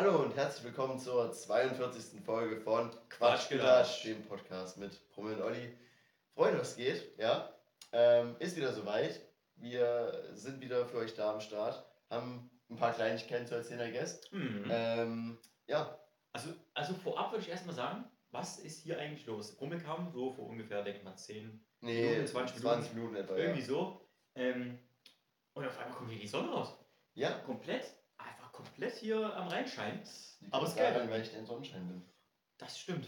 Hallo und herzlich willkommen zur 42. Folge von Quatschgedatsch. dem Podcast mit Brummel und Olli. Freunde, was geht? Ja, ähm, ist wieder soweit. Wir sind wieder für euch da am Start, haben ein paar Kleinigkeiten zu erzählen, I guess. Mhm. Ähm, ja, Also, also vorab würde ich erstmal sagen, was ist hier eigentlich los? Rummel kam so vor ungefähr, denke ich mal, 10, nee, Minuten, 20 Minuten. 20 Minuten etwa. irgendwie Ja. so. Ähm, und auf einmal kommt hier die Sonne raus. ja, Komplett, komplett hier am Rheinschein. das liegt Aber es geil. daran, weil ich der Sonnenschein bin. Das stimmt.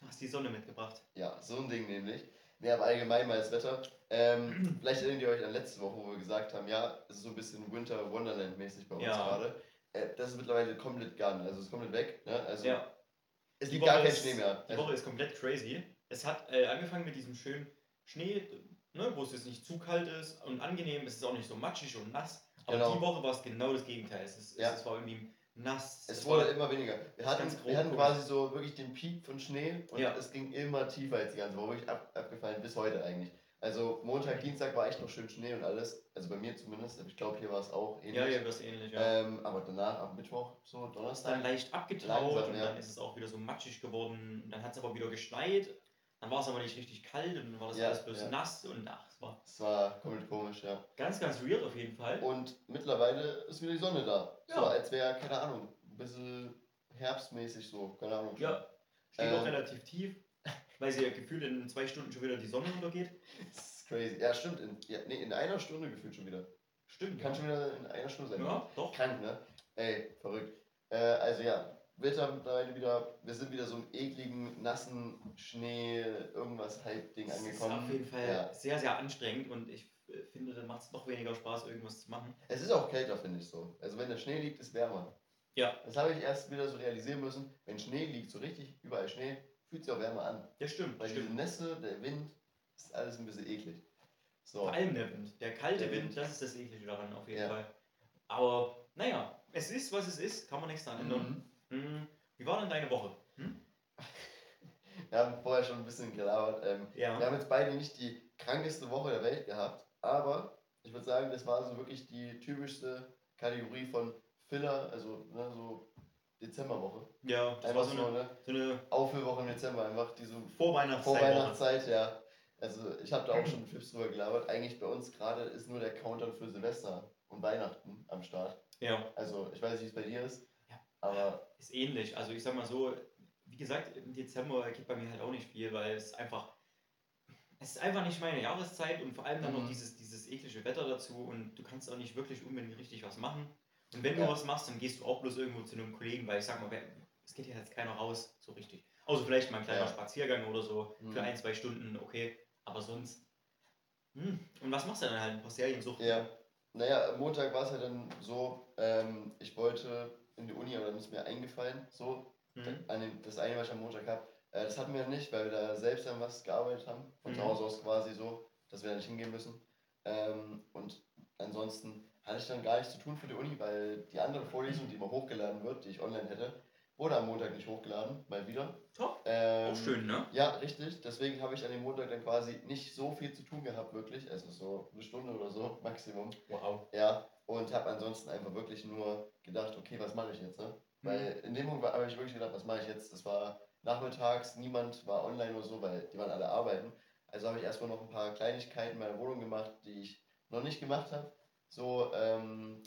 Du hast die Sonne mitgebracht. Ja, so ein Ding nämlich. Nee, aber allgemein mal das Wetter. Ähm, vielleicht erinnert ihr euch an letzte Woche, wo wir gesagt haben, ja, es ist so ein bisschen Winter Wonderland mäßig bei uns Ja. gerade. Äh, das ist mittlerweile komplett gone, also es ist komplett weg. Ne? Also Ja. es Die liegt gar Woche kein ist- Schnee mehr. Die Also, Woche ist komplett crazy. Es hat äh, angefangen mit diesem schönen Schnee, ne, wo es jetzt nicht zu kalt ist und angenehm. Es ist auch nicht so matschig und nass. Aber Genau. die Woche war es genau das Gegenteil. Es, ist, Ja. es, es war irgendwie nass. es wurde immer weniger. Wir hatten, wir hatten quasi so wirklich den Peak von Schnee und Ja. es ging immer tiefer als die ganze Woche, wirklich ab, abgefallen bis heute eigentlich. Also Montag, Dienstag war echt noch schön Schnee und alles. Also bei mir zumindest, aber ich glaube hier war es auch ähnlich. ja, ja, das ähnlich, ja. Ähm, aber danach, am Mittwoch, so Donnerstag. dann leicht abgetaut Langsam, und ja. dann ist es auch wieder so matschig geworden. Dann hat es aber wieder geschneit. Dann war es aber nicht richtig kalt und dann war das Ja, alles bloß ja. nass und ach, es war Es war komplett komisch, ja. ganz, ganz weird auf jeden Fall. Und mittlerweile ist wieder die Sonne da. So, Ja. als wäre, keine Ahnung, ein bisschen herbstmäßig so, keine Ahnung. Ja, steht auch Ähm. relativ tief, weil sie ja gefühlt in zwei Stunden schon wieder die Sonne untergeht. Das ist crazy. Ja, stimmt. In, ja, nee, in einer Stunde gefühlt schon wieder. Stimmt. Kann schon wieder in einer Stunde sein. Ja, doch. Krank, ne? Ey, verrückt. Äh, also ja, Wetter mittlerweile wieder, wir sind wieder so im ekligen, nassen Schnee, irgendwas Hype-Ding Das ist angekommen. auf jeden Fall Ja. sehr, sehr anstrengend und ich äh, finde, dann macht es noch weniger Spaß, irgendwas zu machen. Es ist auch kälter, finde ich so. Also wenn der Schnee liegt, ist wärmer. Ja. Das habe ich erst wieder so realisieren müssen. Wenn Schnee liegt, so richtig überall Schnee, fühlt sich auch wärmer an. Das stimmt, Weil das diese stimmt. Nässe, der Wind, ist alles ein bisschen eklig. So. Vor allem der Wind. Der kalte Der Wind, Wind. das ist das Eklige daran auf jeden Ja. Fall. Aber naja, es ist, was es ist, kann man nichts daran ändern. Mhm. Hm, Wie war denn deine Woche? Hm? Wir haben vorher schon ein bisschen gelabert. Ähm, Ja. Wir haben jetzt beide nicht die krankeste Woche der Welt gehabt, aber ich würde sagen, das war so wirklich die typischste Kategorie von Filler, also ne, so Dezemberwoche. Ja, das Einfach war so so eine, eine so eine Auffüllwoche im Dezember, einfach diese Vorweihnachtszeit. Vorweihnachtszeit, ja. Also ich habe da auch schon Tipps drüber gelabert. Eigentlich bei uns gerade ist nur der Countdown für Silvester und Weihnachten am Start. Ja, Also ich weiß nicht, wie es bei dir ist. Aber ist ähnlich. Also ich sag mal so, wie gesagt, im Dezember geht bei mir halt auch nicht viel, weil es einfach, es ist einfach nicht meine Jahreszeit und vor allem dann Mhm. noch dieses, dieses eklige Wetter dazu und du kannst auch nicht wirklich unbedingt richtig was machen. Und wenn Ja. du was machst, dann gehst du auch bloß irgendwo zu einem Kollegen, weil ich sag mal, es geht ja jetzt keiner raus, so richtig. Außer vielleicht mal ein kleiner Ja. Spaziergang oder so Mhm. für ein, zwei Stunden, okay. Aber sonst. Hm. Und was machst du dann halt? Ein paar Serien suchen? Ja. Naja, am Montag war es halt dann so, ähm, ich wollte in die Uni, aber dann ist mir eingefallen, so, Mhm. an dem, das eine, was ich am Montag habe, äh, das hatten wir nicht, weil wir da selbst an was gearbeitet haben, von zu Mhm. Hause aus quasi so, dass wir da nicht hingehen müssen. Ähm, und ansonsten hatte ich dann gar nichts zu tun für die Uni, weil die andere Vorlesung, die immer hochgeladen wird, die ich online hätte, wurde am Montag nicht hochgeladen, mal wieder. Top. Ähm, Auch schön, ne? ja, richtig. Deswegen habe ich an dem Montag dann quasi nicht so viel zu tun gehabt, wirklich. Also so eine Stunde oder so, Maximum. Wow. Ja, und habe ansonsten einfach wirklich nur gedacht, okay, was mache ich jetzt? Ne? Weil in dem Moment habe ich wirklich gedacht, was mache ich jetzt? Das war nachmittags, niemand war online oder so, weil die waren alle arbeiten. Also habe ich erstmal noch ein paar Kleinigkeiten in meiner Wohnung gemacht, die ich noch nicht gemacht habe. So ähm,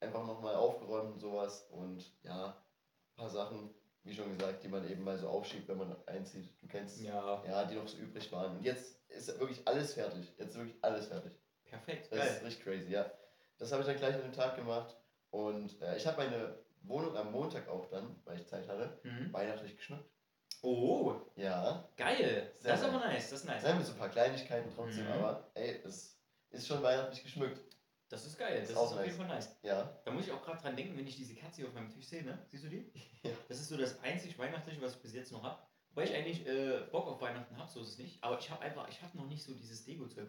einfach nochmal aufgeräumt und sowas. Und ja, ein paar Sachen, wie schon gesagt, die man eben mal so aufschiebt, wenn man einzieht. Du kennst Ja, ja, die noch so übrig waren. Und jetzt ist wirklich alles fertig. Jetzt ist wirklich alles fertig. perfekt. Das Geil. ist richtig crazy, ja. Das habe ich dann gleich an dem Tag gemacht. Und äh, ich habe meine Wohnung am Montag auch dann, weil ich Zeit hatte, Mhm. weihnachtlich geschmückt. Oh, Ja. geil. Sehr das ist aber nice. Das ist nice. Ja, mit so ein paar Kleinigkeiten trotzdem, Mhm. aber ey, es ist schon weihnachtlich geschmückt. Das ist geil. Das Ist ist, auch auf jeden nice. Fall nice. Ja. Da muss ich auch gerade dran denken, wenn ich diese Katze hier auf meinem Tisch sehe, ne? Siehst du die? Ja. Das ist so das einzig Weihnachtliche, was ich bis jetzt noch habe. Wobei ich eigentlich äh, Bock auf Weihnachten habe, so ist es nicht. Aber ich habe einfach, ich habe noch nicht so dieses Dego-Zeug.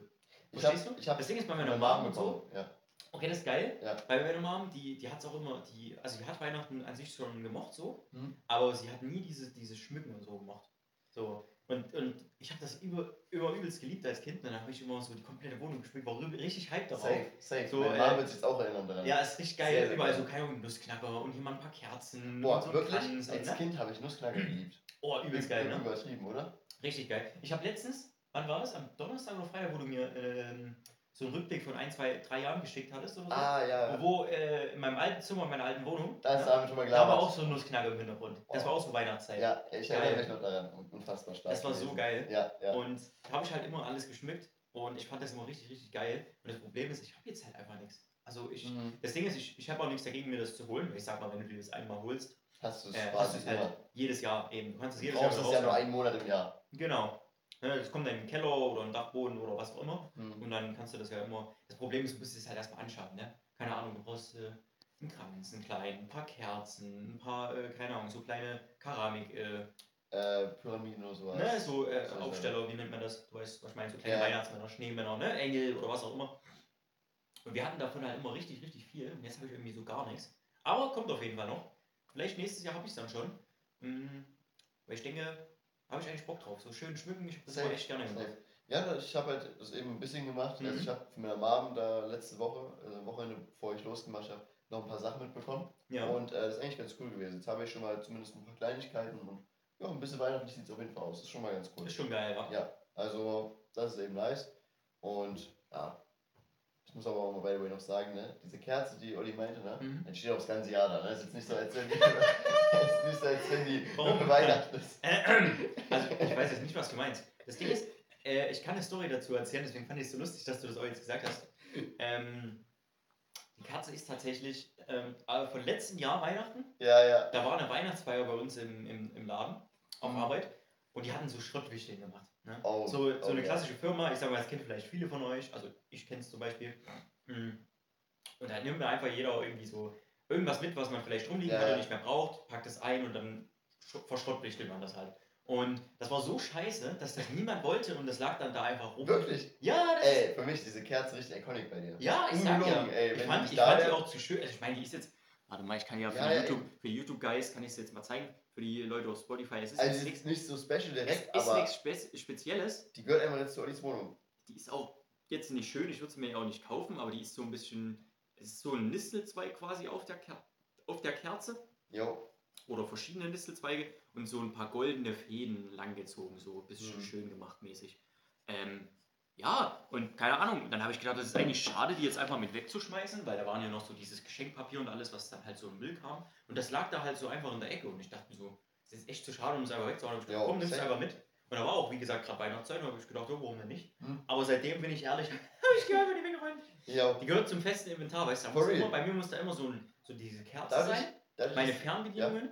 Ich Verstehst hab, du? ich hab Das Ding ist bei meiner meine Mom und so. Ja. Okay, das ist geil. Ja. Weil meine Mom, die, die hat es auch immer, die, also die hat Weihnachten an sich schon gemocht so, Hm. aber sie hat nie diese, diese Schmücken und so gemocht. So. Und, und ich habe das über, über übelst geliebt als Kind. Und dann habe ich immer so die komplette Wohnung gespielt, war richtig hype darauf. Safe, safe. So, Meine äh, Mama wird sich jetzt auch erinnern daran. Ja, ist richtig geil. Sehr, sehr Überall geil. so, keine Ahnung, Nussknacker und hier mal ein paar Kerzen Boah, und so wirklich? Kranz Als ne? Kind habe ich Nussknacker geliebt. Oh, übelst geil, ne? Übertrieben, oder? Richtig geil. Ich habe letztens, wann war das? Am Donnerstag oder Freitag, wo du mir ähm, so einen Rückblick von ein, zwei, drei Jahren geschickt hattest oder so. Ah, ja. Wo äh, in meinem alten Zimmer, in meiner alten Wohnung, Da ist ne, schon mal da klar. war auch so ein Nussknacker im Hintergrund. Das Oh. war auch so Weihnachtszeit. Ja, ich Geil. erinnere mich noch daran. Unfassbar stark. Das war so gewesen. geil. Ja, ja. Und da habe ich halt immer alles geschmückt und ich fand das immer richtig, richtig geil. Und das Problem ist, ich habe jetzt halt einfach nichts. Also ich, Mhm. das Ding ist, ich, ich habe auch nichts dagegen, mir das zu holen. Ich sag mal, wenn du dir das einmal holst, Hast du es äh, du halt jedes Jahr eben. Du kannst es Du jedes Jahr brauchst wieder es ja nur einen Monat im Jahr. Genau. Ja, Das kommt dann in den Keller oder in den Dachboden oder was auch immer. Mhm. Und dann kannst du das ja immer. Das Problem ist, du musst es halt erstmal anschauen, ne? Keine Ahnung, du brauchst äh, einen Kranz, einen kleinen, ein paar Kerzen, ein paar, äh, keine Ahnung, so kleine Keramik, äh, Äh, Pyramiden oder sowas. ne? So äh, So, so. Aufsteller, wie nennt man das? Du weißt, was ich meine, so kleine Ja. Weihnachtsmänner, Schneemänner, ne? Engel oder was auch immer. Und wir hatten davon halt immer richtig, richtig viel. Und jetzt habe ich irgendwie so gar nichts. Aber kommt auf jeden Fall noch. Vielleicht nächstes Jahr habe ich es dann schon. Mhm. Weil ich denke, habe ich eigentlich Bock drauf. So schön schmücken, ich das echt gerne gemacht. Ja, ich habe halt das eben ein bisschen gemacht. Mhm. Also ich habe von meiner Mom da letzte Woche, also Wochenende, bevor ich losgemacht habe, noch ein paar Sachen mitbekommen. Ja. Und äh, das ist eigentlich ganz cool gewesen. Jetzt habe ich schon mal zumindest ein paar Kleinigkeiten und ja, ein bisschen weihnachtlich sieht es auf jeden Fall aus. Das ist schon mal ganz cool. Ist schon geil, wa? Ja, also das ist eben nice. Und ja, ich muss aber auch mal by the way noch sagen, ne, diese Kerze, die Olli meinte, ne, Mhm. die steht aufs ganze Jahr da. Ne? Das ist jetzt nicht so, als wenn die, das ist nicht so, als wenn die Warum? nur Weihnachten ist. Also, ich weiß jetzt nicht, was du meinst. Das Ding ist, äh, ich kann eine Story dazu erzählen, deswegen fand ich es so lustig, dass du das auch jetzt gesagt hast. Ähm, die Katze ist tatsächlich ähm, äh, von letztem Jahr Weihnachten. Ja, ja. Da war eine Weihnachtsfeier bei uns im, im, im Laden auf Mhm. Arbeit und die hatten so Schrottwichteln gemacht. Ne? Oh, so so oh, eine ja. klassische Firma, ich sag mal, das kennt vielleicht viele von euch, also ich kenne es zum Beispiel. Mhm. Und da nimmt mir einfach jeder irgendwie so irgendwas mit, was man vielleicht rumliegen Ja, hat und nicht mehr braucht, packt es ein und dann sch- verschrottwichtelt man das halt. Und das war so scheiße, dass das niemand wollte und das lag dann da einfach rum. Wirklich? Ja, das Ey, für mich diese Kerze richtig iconic bei dir. ja, ich sag ja. Ey, ich fand, die ich fand die auch zu schön. Also ich meine, die ist jetzt. Warte mal, ich kann ja für Ja. YouTube, für YouTube Guys kann ich es jetzt mal zeigen. Für die Leute auf Spotify. Es ist Also nichts ist nicht so special direkt, ist aber nichts Spe Spezielles. die gehört einfach jetzt zu Ollis Wohnung. Die ist auch jetzt nicht schön. Ich würde sie mir auch nicht kaufen, aber die ist so ein bisschen. Es ist so ein Nistelzweig quasi auf der, Ker auf der Kerze. Jo. Oder verschiedene Nistelzweige und so ein paar goldene Fäden langgezogen, so ein bisschen Mhm. schön gemacht mäßig. Ähm, ja, und keine Ahnung, dann habe ich gedacht, das ist eigentlich schade, die jetzt einfach mit wegzuschmeißen, weil da waren ja noch so dieses Geschenkpapier und alles, was dann halt so im Müll kam. Und das lag da halt so einfach in der Ecke und ich dachte mir so, das ist echt zu schade, um es einfach wegzuhauen. Und ich Ja, dachte, komm, nimm's safe. einfach mit. Und da war auch, wie gesagt, gerade Weihnachtszeit, und habe ich gedacht, oh, warum denn nicht? Hm. Aber seitdem bin ich ehrlich, habe ich die einfach nicht weggeräumt. Ja. Die gehört zum festen Inventar, weißt du, immer, bei mir muss da immer so, ein, so diese Kerze sein meine Fernbedienungen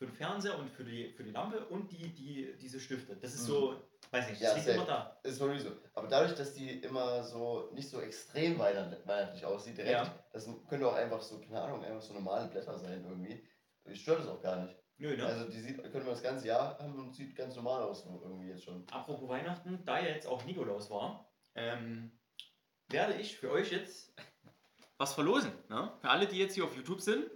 für den Fernseher und für die, für die Lampe und die, die, diese Stifte. Das ist Mhm. so, weiß nicht, das Ja, liegt immer da. ist sowieso. Aber dadurch, dass die immer so nicht so extrem weihnacht- weihnachtlich aussieht, direkt, Ja. das könnte auch einfach so, keine Ahnung, einfach so normale Blätter sein irgendwie. Mich stört das auch gar nicht. Nö, ne? Also die sieht, können wir das ganze Jahr haben und sieht ganz normal aus so irgendwie jetzt schon. Apropos Weihnachten, da ja jetzt auch Nikolaus war, ähm, werde ich für euch jetzt was verlosen. Ne? Für alle, die jetzt hier auf YouTube sind.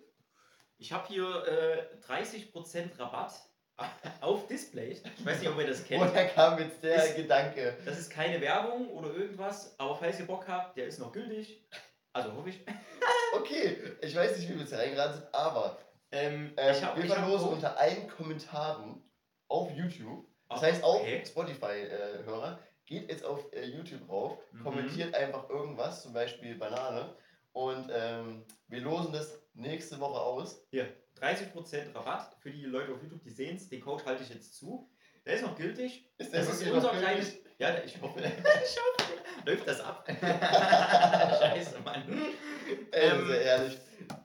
Ich habe hier äh, 30% Rabatt auf Display. Ich weiß nicht, ob ihr das kennt. Woher kam jetzt der Ist- Gedanke? Das ist keine Werbung oder irgendwas, aber falls ihr Bock habt, der ist noch gültig. Also hoffe ich. Okay, ich weiß nicht, wie wir jetzt reingeraten sind, aber Ähm, ähm, hab, wir verlosen unter allen Kommentaren auf YouTube. Das heißt auch okay. Spotify-Hörer, geht jetzt auf äh, YouTube rauf, Mhm. kommentiert einfach irgendwas, zum Beispiel Banane. Und ähm, wir losen das nächste Woche aus. Hier, 30% Rabatt für die Leute auf YouTube, die sehen es. Den Code halte ich jetzt zu. Der ist noch gültig. Ist Das ist unser noch kleines. gültig? Ja, ich hoffe. ich hoffe. Läuft das ab? Scheiße, Mann. Ey, Ähm, sehr ehrlich.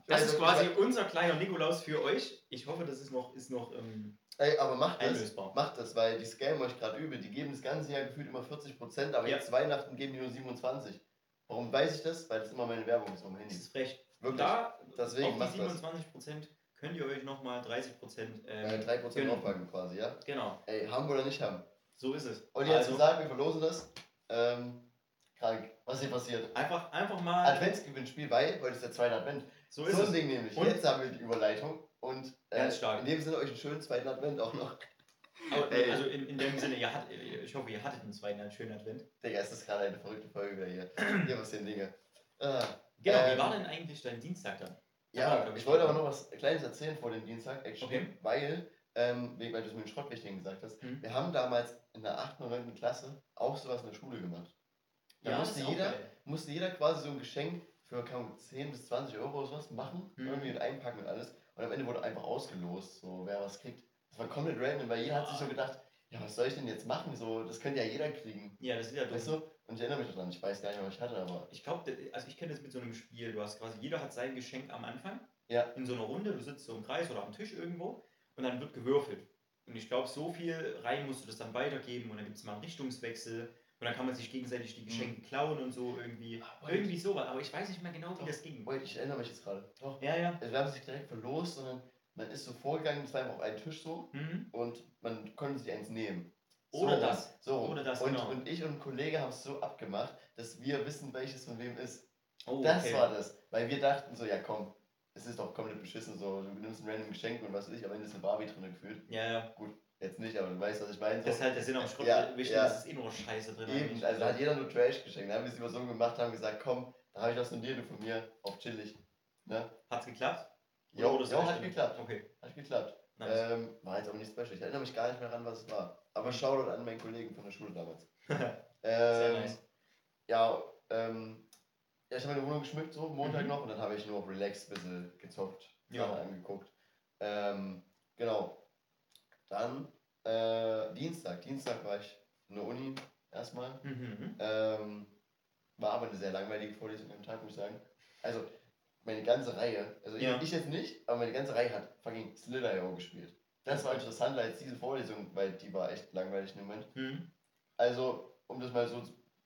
Das Also, ist quasi unser kleiner Nikolaus für euch. Ich hoffe, das ist noch, ist noch ähm, Ey, aber macht das. Macht das, weil die scammen euch gerade übel. Die geben das ganze Jahr gefühlt immer 40%, aber Ja. jetzt Weihnachten geben die nur 27%. Warum weiß ich das? Weil das immer meine Werbung ist auf dem Das Handy. ist frech. Wirklich. Da, Deswegen auf die das. 27% könnt ihr euch nochmal 30% Äh, ähm, 3% gönnen. draufpacken quasi, ja? Genau, Ey, haben oder nicht haben. so ist es. Und jetzt Also, gesagt, wir verlosen das. Ähm, krank. Was hier passiert? einfach, einfach mal. Adventsgewinnspiel, weil heute ist der zweite Advent. So So, ist ein es. Ding nämlich. Und- Jetzt haben wir die Überleitung. Und äh, Ganz stark. in dem Sinne euch einen schönen zweiten Advent auch noch. Aber, Ey. also in, in dem Sinne, ihr hat, ich hoffe, ihr hattet einen zweiten schönen Advent. Digga, es ist gerade eine verrückte Folge wieder hier. Hier passieren Dinge. Ah, Genau, Ähm, wie war denn eigentlich dein Dienstag dann? Ja, Ja, ich. ich wollte aber noch was Kleines erzählen vor dem Dienstag, actually, Okay. weil, ähm, weil du es mit den Schrottwichtigen gesagt hast, Hm. wir haben damals in der 8. oder 9. Klasse auch sowas in der Schule gemacht. Da das musste, jeder, musste jeder quasi so ein Geschenk für Ahnung, 10 bis 20 Euro oder sowas machen, Hm. irgendwie mit einpacken und alles. Und am Ende wurde einfach ausgelost, so wer was kriegt. Das war komplett random, weil jeder hat sich so gedacht, ja, was soll ich denn jetzt machen? So, das könnte ja jeder kriegen. Ja, das ist ja Weißt dumm. du? Und ich erinnere mich daran, ich weiß gar nicht was ich hatte, aber Ich glaube, also ich kenne das mit so einem Spiel. Du hast quasi, jeder hat sein Geschenk am Anfang. Ja. In so einer Runde, du sitzt so im Kreis oder am Tisch irgendwo und dann wird gewürfelt. Und ich glaube, so viel rein musst du das dann weitergeben und dann gibt es mal einen Richtungswechsel und dann kann man sich gegenseitig die Geschenke klauen und so irgendwie. Ah, Irgendwie sowas, aber ich weiß nicht mehr genau, wie Doch. das ging. wait, ich erinnere mich jetzt gerade. Doch. Ja, ja. Also wir haben es nicht direkt verlost, sondern man ist so vorgegangen, es war einfach auf einen Tisch so Mhm. und man konnte sich eins nehmen. Oder so, das. So. Oder das, und, genau. und ich und ein Kollege haben es so abgemacht, dass wir wissen, welches von wem ist. Oh, das okay. war das. Weil wir dachten so, ja komm, es ist doch komplett beschissen so, du nimmst ein random Geschenk und was weiß ich, am Ende ist eine Barbie drin gefühlt. Ja, ja. Jetzt nicht, aber du weißt, was ich meine. So. Das ist halt der Sinn am Schrott. Ja, Wichtig, ja. das ist eh nur Scheiße drin. Eben, also hat jeder nur Trash geschenkt. Da haben wir es immer so gemacht, haben gesagt, komm, da habe ich was von dir, du von mir, auf chillig. Ne? Hat's geklappt? Oder Jo, jo hat geklappt. Okay. Hat geklappt. Nice. Ähm, war jetzt aber nicht special. Ich erinnere mich gar nicht mehr an, was es war. Aber Shoutout an meinen Kollegen von der Schule damals. Sehr Ähm, nice. Ja, ähm, ja, ich habe meine Wohnung geschmückt, so Montag Mhm. noch, und dann habe ich nur auf Relax ein bisschen gezockt, Ja. Sachen angeguckt. Ähm, genau. Dann äh, Dienstag. Dienstag war ich in der Uni erstmal. Mhm. Ähm, war aber eine sehr langweilige Vorlesung am Tag, muss ich sagen. Also, meine ganze Reihe, also ich- Ja. ich jetzt nicht, aber meine ganze Reihe hat fucking Slither.io gespielt. Das war interessanter als diese Vorlesung, weil die war echt langweilig im Moment. Mhm. Also, um das mal so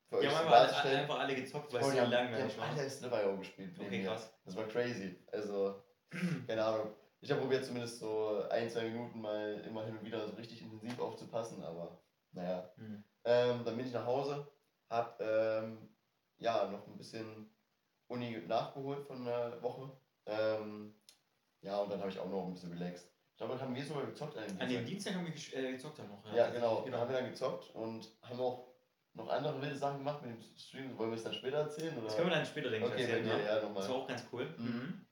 für euch haben zu einfach alle, darzustellen, einfach alle gezockt, weil oh, es die so langweilig war. alle Slither.io gespielt. Okay, mir. krass. Das war crazy. Also, keine Ahnung. Ich habe probiert, zumindest so ein, zwei Minuten mal immer hin und wieder so richtig intensiv aufzupassen, aber naja. Mhm. Ähm, dann bin ich nach Hause, hab ähm, ja noch ein bisschen Uni nachgeholt von einer Woche. Ähm, ja, und dann habe ich auch noch ein bisschen relaxed. Ich glaube, dann haben wir sogar gezockt an dem An dem Dienstag. Dienstag haben wir äh, gezockt dann noch. Ja, genau. tatsächlich, Dann haben wir dann gezockt und haben auch noch andere wilde Sachen gemacht mit dem Stream. Wollen wir es dann später erzählen? Oder? Das können wir dann später, denke ich, okay, bei erzählen. dir, ne? ja, Das war nochmal. auch ganz cool. Mhm.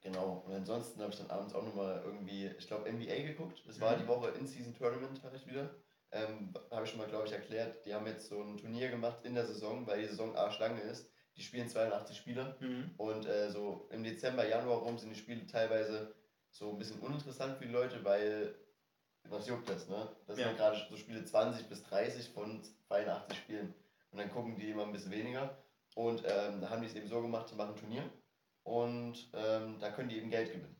Genau. Und ansonsten habe ich dann abends auch nochmal irgendwie, ich glaube, NBA geguckt. Das war Mhm. die Woche In-Season-Tournament, hatte ich wieder. Ähm, habe ich schon mal, glaube ich, erklärt. Die haben jetzt so ein Turnier gemacht in der Saison, weil die Saison arschlange ist. Die spielen 82 Spieler. Mhm. Und äh, so im Dezember, Januar rum sind die Spiele teilweise so ein bisschen uninteressant für die Leute, weil was juckt das, ne? Das Ja. sind gerade so Spiele 20 bis 30 von 82 Spielen. Und dann gucken die immer ein bisschen weniger. Und ähm, da haben die es eben so gemacht, die machen ein Turnier und ähm, da können die eben Geld gewinnen.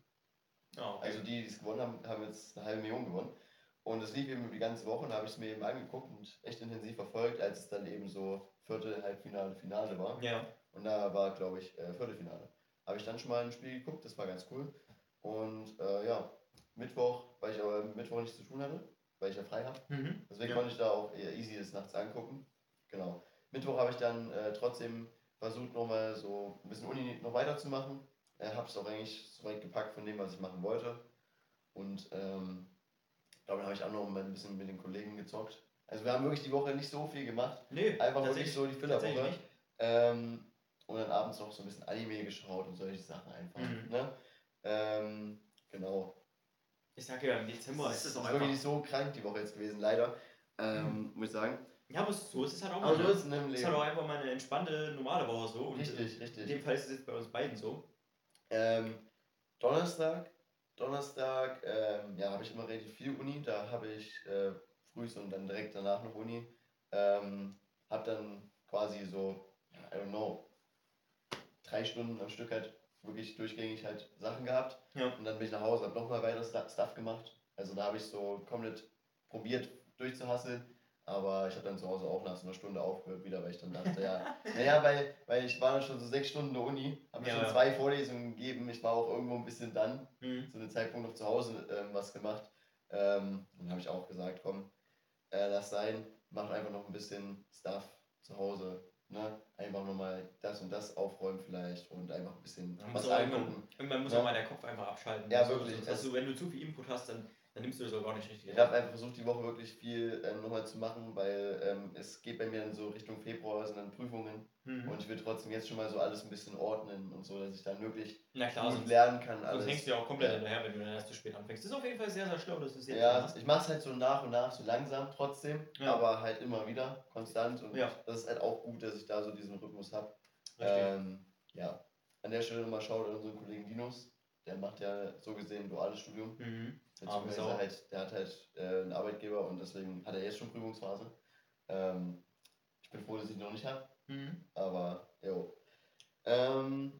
Ah, okay. Also die, die es gewonnen haben, haben jetzt eine halbe Million gewonnen. Und es lief eben die ganze Woche und da habe ich es mir eben angeguckt und echt intensiv verfolgt, als es dann eben so Viertel, Halbfinale, Finale war. ja. Und da war, glaube ich, äh, Viertelfinale. Habe ich dann schon mal ein Spiel geguckt, das war ganz cool. Und äh, ja, Mittwoch, weil ich aber Mittwoch nichts zu tun hatte, weil ich ja frei habe. Mhm. Deswegen Ja. konnte ich da auch eher easy das nachts angucken. Genau. Mittwoch habe ich dann äh, trotzdem versucht, nochmal so ein bisschen Uni noch weiterzumachen. Äh, habe es auch eigentlich so weit gepackt von dem, was ich machen wollte. Und ähm, dann habe ich auch noch ein bisschen mit den Kollegen gezockt. Also wir haben wirklich die Woche nicht so viel gemacht. Nee, Einfach wirklich so die Fillerwoche. Ähm, und dann abends noch so ein bisschen Anime geschaut und solche Sachen einfach. Mhm. Ne? Ähm, genau. Ich sag ja, im Dezember ist es ist auch wirklich einfach. nicht so krank die Woche jetzt gewesen, leider. Ähm, Muss ich sagen. Ja, aber so ist es halt auch mal. so ne? ist es in Es ist halt auch einfach mal eine entspannte, normale Woche so. Und Richtig, In richtig. dem Fall ist es jetzt bei uns beiden so. Ähm, Donnerstag, Donnerstag, ähm, ja, habe ich immer relativ viel Uni. Da habe ich äh, früh und dann direkt danach noch Uni. Ähm, habe dann quasi so, I don't know, drei Stunden am Stück halt wirklich durchgängig halt Sachen gehabt. Ja. Und dann bin ich nach Hause, habe nochmal weiter Stuff gemacht. Also da habe ich so komplett probiert durchzuhasseln. Aber ich habe dann zu Hause auch nach so einer Stunde aufgehört wieder, weil ich dann dachte, ja, naja, weil, weil ich war dann schon so sechs Stunden in der Uni, habe mir Ja, schon ja. zwei Vorlesungen gegeben. Ich war auch irgendwo ein bisschen dann, Mhm. zu dem Zeitpunkt noch zu Hause ähm, was gemacht. Ähm, dann habe ich auch gesagt, komm, äh, lass sein, mach einfach noch ein bisschen Stuff zu Hause. Ne? einfach nochmal das und das aufräumen vielleicht und einfach ein bisschen Man was muss auch irgendwann, irgendwann muss Ja. auch mal der Kopf einfach abschalten. Ja, Also, wirklich. du, wenn du zu viel Input hast, dann, dann nimmst du das auch gar nicht richtig. Ich habe einfach versucht, die Woche wirklich viel ähm, nochmal zu machen, weil ähm, es geht bei mir dann so Richtung Februar, sind dann Prüfungen Mhm. und ich will trotzdem jetzt schon mal so alles ein bisschen ordnen und so, dass ich dann wirklich Na klar, gut sonst, lernen kann. sonst Alles. hängst du ja auch komplett Ja. hinterher, wenn du dann erst zu spät anfängst. Das ist auf jeden Fall sehr, sehr schlau, dass du es jetzt Ja, machst. ich mache es halt so nach und nach, so langsam trotzdem, Ja. aber halt immer wieder, konstant und Ja. das ist halt auch gut, dass ich da so diesen Rhythmus habe. Ähm, ja, an der Stelle nochmal schaut an unseren Kollegen Dinos, der macht ja so gesehen ein duales Studium. mhm. Beziehungsweise Sau. halt, der hat halt äh, einen Arbeitgeber und deswegen hat er jetzt schon Prüfungsphase. Ähm, ich bin froh, dass ich ihn noch nicht habe, Mhm. aber jo. Ähm,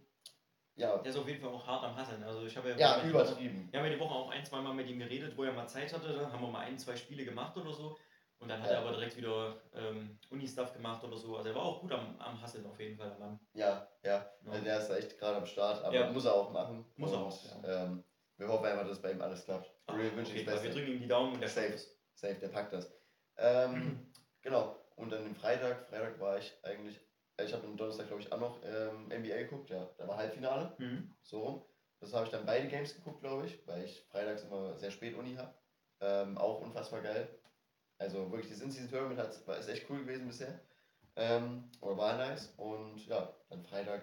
ja, Der ist auf jeden Fall auch hart am Hasseln. Also ich habe ja, ja, Woche- übertrieben. Wir haben ja die Woche auch ein, zwei Mal mit ihm geredet, wo er mal Zeit hatte. Da haben wir mal ein, zwei Spiele gemacht oder so. Und dann hat Ja. er aber direkt wieder ähm, Uni-Stuff gemacht oder so. Also er war auch gut am, am Hasseln auf jeden Fall, der Mann. Ja, ja, Ja. also der ist echt gerade am Start, aber Ja. muss er auch machen. Muss er auch, Ähm, wir hoffen einfach, dass bei ihm alles klappt. Ach, wir wünschen okay, das wir Beste. drücken ihm die Daumen und der Safe. Safe, der packt das. Ähm, Mhm. Genau. Und dann am Freitag, Freitag war ich eigentlich, äh, ich habe am Donnerstag glaube ich auch noch ähm, NBA geguckt, ja, da war Halbfinale, Mhm. so rum. Das habe ich dann beide Games geguckt, glaube ich, weil ich freitags immer sehr spät Uni habe. Ähm, auch unfassbar geil. Also wirklich, das In-Season-Tournament hat- war- ist echt cool gewesen bisher. Ähm, oder war nice. Und ja, dann Freitag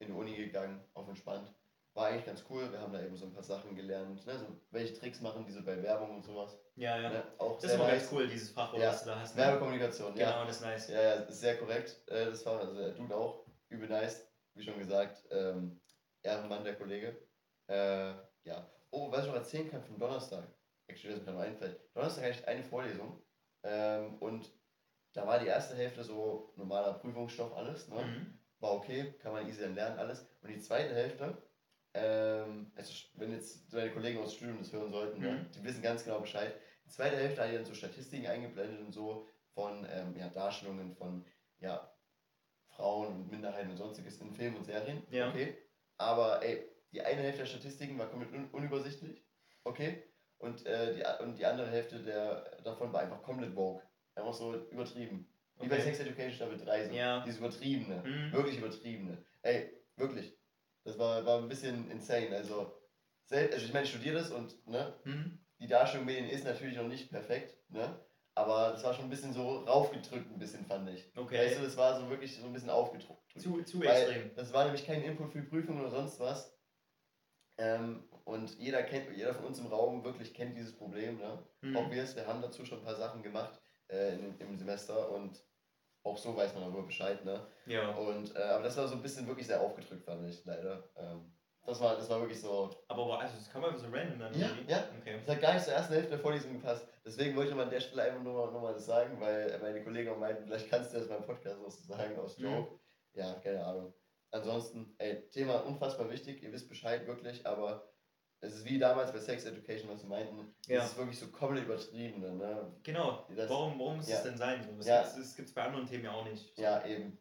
in die Uni gegangen, auf entspannt. War eigentlich ganz cool. Wir haben da eben so ein paar Sachen gelernt, ne? so, welche Tricks machen diese bei Werbung und sowas. Ja, ja. Ne? Auch Das ist sehr immer nice. ganz cool, dieses Fach, Ja. was du da hast. ne? Werbekommunikation, ja. Genau, das ist nice. Ja, ja, ist sehr korrekt. Äh, das war also der Dude auch übel nice, wie schon gesagt. Ähm, Ehrenmann, der Kollege. Äh, ja. Oh, was ich noch erzählen kann vom Donnerstag. Actually, das mir gerade einfällt. Donnerstag hatte ich eine Vorlesung ähm, und da war die erste Hälfte so normaler Prüfungsstoff, alles. Ne? Mhm. War okay, kann man easy dann lernen, alles. Und die zweite Hälfte, ähm, also wenn jetzt meine Kollegen aus dem Studium das hören sollten, ne? Mhm. die wissen ganz genau Bescheid. Die zweite Hälfte hat dann so Statistiken eingeblendet und so von ähm, ja, Darstellungen von ja, Frauen und Minderheiten und sonstiges in Filmen und Serien. Ja. Okay. Aber ey, die eine Hälfte der Statistiken war komplett un unübersichtlich. Okay. Und, äh, die, und die andere Hälfte der, davon war einfach komplett vogue. Einfach so übertrieben. Wie bei Okay. Sex Education Staffel 3 so. Ja. Dieses übertriebene. Mhm. Wirklich übertriebene. Ey, wirklich. Das war, war ein bisschen insane. Also, sel- also ich meine, ich studiere das und ne, Mhm. die Darstellung Medien ist natürlich noch nicht perfekt, ne? Aber das war schon ein bisschen so raufgedrückt, ein bisschen fand ich. Okay. Weißt du, das war so wirklich so ein bisschen aufgedrückt. Zu, zu extrem. das war nämlich kein Input für die Prüfung oder sonst was. Ähm, und jeder kennt, jeder von uns im Raum wirklich kennt dieses Problem, ne? Mhm. Obvious, wir haben dazu schon ein paar Sachen gemacht äh, in, im Semester und auch so weiß man darüber Bescheid, ne? Ja. Und, äh, aber das war so ein bisschen wirklich sehr aufgedrückt, fand ich, leider. Ähm, das, war, das war wirklich so. Aber war- also das kann man so random dann Ja, irgendwie? ja. Okay. Das hat gar nicht zur ersten Hälfte der Vorlesung gepasst. Deswegen wollte ich mal an der Stelle einfach nur mal, nur mal das sagen, weil meine Kollegen auch meinten, vielleicht kannst du das beim Podcast noch so sagen aus Mhm. Joke. Ja, keine Ahnung. Ansonsten, ey, Thema unfassbar wichtig, ihr wisst Bescheid wirklich, aber es ist wie damals bei Sex Education, was sie meinten, Ja. es ist wirklich so komplett übertrieben. Ne? Genau. Das- warum warum muss ja. es denn sein? Das Ja. das gibt es bei anderen Themen ja auch nicht. Ja, eben.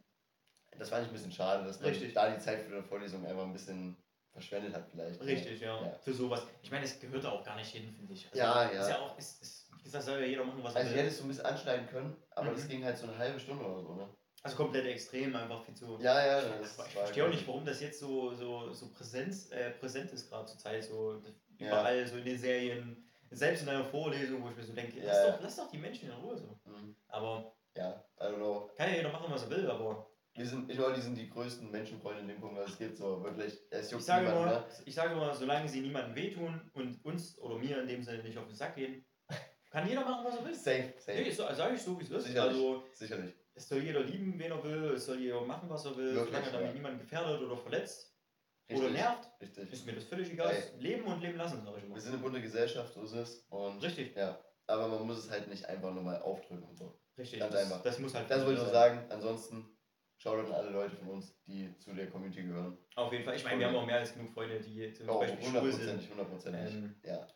Das fand ich ein bisschen schade, dass man Richtig. da die Zeit für die Vorlesung einfach ein bisschen verschwendet hat vielleicht. Richtig, ja. Ja. Für sowas. Ich meine, es gehört da auch gar nicht hin, finde ich. Also, Ja, ja. Ist ja auch, ist, ist, wie gesagt, soll ja jeder machen, was er Also ich will. hätte es so ein bisschen anschneiden können, aber Mhm. das ging halt so eine halbe Stunde oder so, ne? Also komplett extrem, einfach viel zu. Ja, ja, Ich, das ich verstehe auch nicht, warum das jetzt so, so, so Präsenz, äh, präsent ist gerade zur Zeit. So das- Ja. überall, so in den Serien, selbst in einer Vorlesung, wo ich mir so denke, Ja, lass, doch, lass doch die Menschen in Ruhe so. Mhm. Aber Ja, I don't know. kann ja jeder machen, was er will, aber Wir sind, ich glaube, die sind die größten Menschenfreunde in dem Punkt, was es gibt. So wirklich, es juckt ich sage, niemanden, immer, ne? ich sage immer, solange sie niemandem wehtun und uns oder mir in dem Sinne nicht auf den Sack gehen, kann jeder machen, was er will. Safe, safe. Nee, so- sage ich so, wie es ist. Sicherlich. Also, Sicherlich. Es soll jeder lieben, wen er will, es soll jeder machen, was er will, Wirklich, solange damit ja. niemand gefährdet oder verletzt oder Richtig. nervt, Richtig. ist mir das völlig egal. Ey. Leben und leben lassen, sage ich immer. Wir sind eine bunte Gesellschaft, so ist es. Und Richtig, ja, aber man muss es halt nicht einfach nur mal aufdrücken und so. richtig. Ganz das, einfach. das muss halt Das wollte ich sein. sagen. Ansonsten, schaut an alle Leute von uns, die zu der Community gehören. Auf jeden Fall. Ich meine, wir haben auch mehr als genug Freunde, die zum Oh, Beispiel schwul sind. hundertprozentig. Ähm, Ja,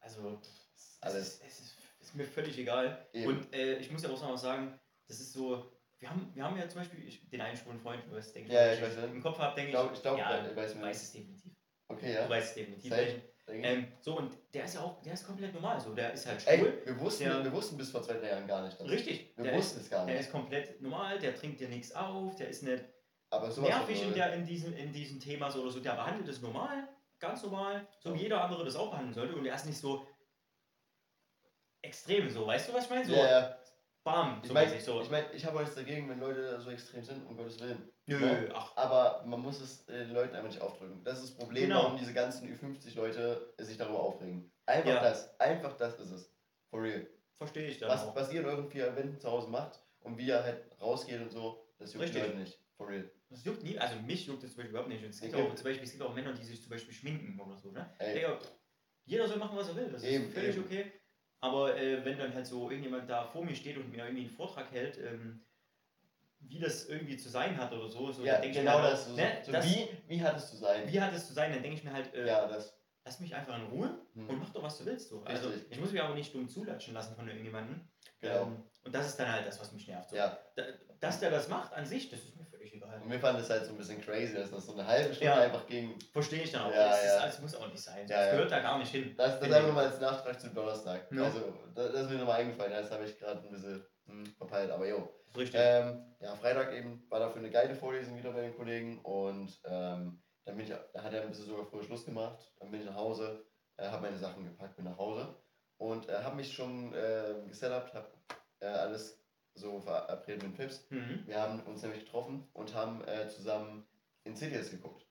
Also, es alles. ist, es ist, ist mir völlig egal. Eben. Und äh, ich muss ja auch noch sagen, das ist so, wir haben, wir haben ja zum Beispiel den einen schwulen Freund, wo es denke Ja, ich, ich weiß, im Kopf habe, denke Ich glaub- ich, glaub, ja, ich weiß, du weißt es definitiv. Okay, Du ja. weißt es definitiv. Ähm, so, und der ist ja auch, der ist komplett normal. So, der ist halt Ey, schwul. wir wussten, der- wir wussten bis vor zwei, drei Jahren gar nicht. Das. Richtig. Wir der wussten ist, es gar der nicht. ist komplett normal, der trinkt dir nichts auf, der ist nicht Aber sowas nervig in, der, in, diesem, in diesem Thema so oder so. Der behandelt es normal, ganz normal, so wie jeder andere das auch behandeln sollte. Und er ist nicht so extrem so. Weißt du, was ich meine? So, Ja, ja. Bam, Ich meine, so. ich, mein, ich habe nichts dagegen, wenn Leute so extrem sind, um Gottes Willen. Nö, ne? ach, Aber man muss es äh, den Leuten einfach nicht aufdrücken. Das ist das Problem, Genau. warum diese ganzen Ü50-Leute sich darüber aufregen. Einfach Ja. das. Einfach das ist es. For real. verstehe ich dann Was, auch. was ihr in euren vier Wänden zu Hause macht und wie ihr halt rausgeht und so, das juckt die. Leute nicht. For real. Das juckt nie, also mich juckt das zum Beispiel überhaupt nicht. Und es gibt Okay. auch zum Beispiel, es gibt auch Männer, die sich zum Beispiel schminken oder so, ne? Ey. Digga, jeder soll machen, was er will. Das Eben, ist völlig eben. okay. Aber äh, wenn dann halt so irgendjemand da vor mir steht und mir irgendwie einen Vortrag hält, ähm, wie das irgendwie zu sein hat oder so, so Ja, genau ich mir halt, das. So, ne, so das wie, wie hat es zu sein? wie hat es zu sein, dann denke ich mir halt, äh, Ja, das. lass mich einfach in Ruhe Hm. und mach doch, was du willst. So. Also Richtig. ich muss mich aber nicht dumm zulatschen lassen von irgendjemandem. Genau. Ähm, und das ist dann halt das, was mich nervt. So. Ja. Da, dass der das macht an sich, das ist mir Und wir fanden es halt so ein bisschen crazy, dass das so eine halbe Stunde Ja. einfach ging. Verstehe ich dann auch. Ja, das, ja. Ist, das muss auch nicht sein. Das ja. gehört da gar nicht hin. Das, das einfach nochmal als Nachtrag zu Donnerstag. Also, das, das ist mir nochmal eingefallen, das habe ich gerade ein bisschen hm, verpeilt, aber jo. Richtig. Ähm, ja, Freitag eben war dafür eine geile Vorlesung wieder bei den Kollegen und ähm, dann bin ich, da hat er ein bisschen sogar früher Schluss gemacht. Dann bin ich nach Hause, äh, habe meine Sachen gepackt, bin nach Hause und äh, habe mich schon äh, gesetupt, habe äh, alles so verabredet mit Pips. Mhm. Wir haben uns nämlich getroffen und haben äh, zusammen Insidious geguckt.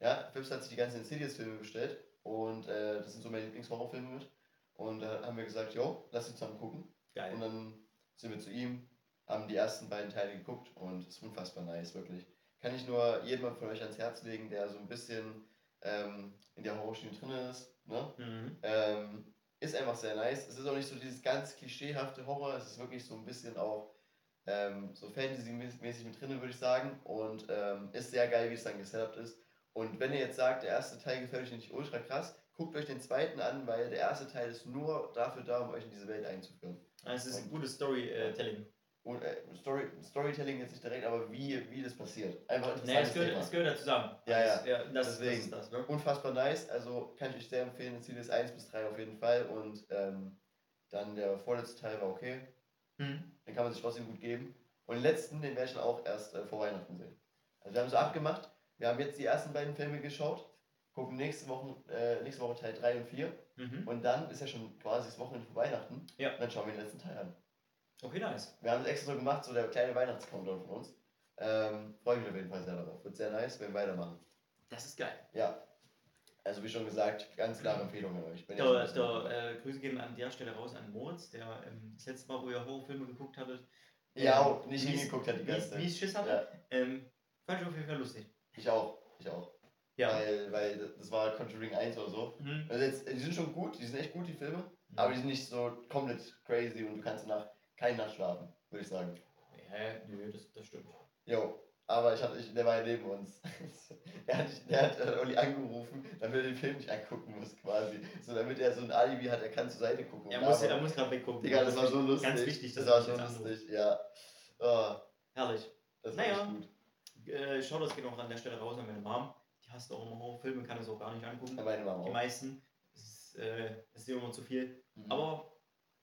Ja, Pips hat sich die ganzen Insidious-Filme bestellt und äh, das sind so meine Lieblingshorrorfilme mit. Und da haben wir gesagt, jo, lass uns zusammen gucken. Geil. Und dann sind wir zu ihm, haben die ersten beiden Teile geguckt und es ist unfassbar nice, wirklich. Kann ich nur jedem von euch ans Herz legen, der so ein bisschen ähm, in der Horrorschiene drin ist. Ne? Mhm. Ähm, ist einfach sehr nice. Es ist auch nicht so dieses ganz klischeehafte Horror, es ist wirklich so ein bisschen auch ähm, so Fantasy-mäßig mit drin, würde ich sagen. Und ähm, ist sehr geil, wie es dann gesetupt ist. Und wenn ihr jetzt sagt, der erste Teil gefällt euch nicht ultra krass, guckt euch den zweiten an, weil der erste Teil ist nur dafür da, um euch in diese Welt einzuführen. Es ist ein gutes Storytelling. Und, äh, Story, Storytelling jetzt nicht direkt, aber wie, wie das passiert. Einfach Nee, es gehört, es gehört da zusammen. Ja, ja. Das, ja das, Deswegen. ist das, ne? Unfassbar nice, also kann ich euch sehr empfehlen, Insidious 1 bis 3 auf jeden Fall. Und ähm, dann der vorletzte Teil war okay. Mhm. Den kann man sich trotzdem gut geben. Und den letzten, den werde ich dann auch erst äh, vor Weihnachten sehen. Also wir haben so abgemacht, wir haben jetzt die ersten beiden Filme geschaut, gucken nächste Woche, äh, nächste Woche Teil 3 und 4 Mhm. und dann ist ja schon quasi das Wochenende vor Weihnachten. Ja. Und dann schauen wir den letzten Teil an. Okay, nice. Wir haben es extra so gemacht, so der kleine Weihnachtscountdown von uns. Ähm, Freue mich auf jeden Fall sehr darauf. Wird sehr nice, wenn wir weitermachen. Das ist geil. Ja. Also wie schon gesagt, ganz klare Empfehlung an euch. Ihr Da, da, äh, Grüße gehen an der Stelle raus an Moritz, der ähm, das letzte Mal, wo ihr Horrorfilme geguckt hattet, ja, ähm, auch nicht hingeguckt hat die ganze Zeit. mies Schiss hatte. Ja, Ähm, fand ich auf jeden Fall lustig. ich auch. Ich auch. Ja. Weil, weil das war Conjuring 1 oder so. Mhm. Also jetzt, die sind schon gut, die sind echt gut, die Filme. Aber die sind nicht so komplett crazy und du kannst danach keine Nacht schlafen, würde ich sagen. Ja, nö, das, das stimmt. Jo, aber ich hatte, ich, der war ja neben uns. er hat, der hat äh, Olli angerufen, damit er den Film nicht angucken muss, quasi. So, damit er so ein Alibi hat, er kann zur Seite gucken. Er muss, aber- er muss gerade weggucken. Digga, das war so lustig. Ganz wichtig, das dass war jetzt lustig, ja. Oh, Herrlich. das war Naja. echt gut. Äh, schau, das geht auch an der Stelle raus an meine Mom. Die hasst auch immer Horrorfilme, kann es auch gar nicht angucken. Ja, Meine Mama Die auch. meisten. Das ist, äh, das ist immer zu viel. Mhm. Aber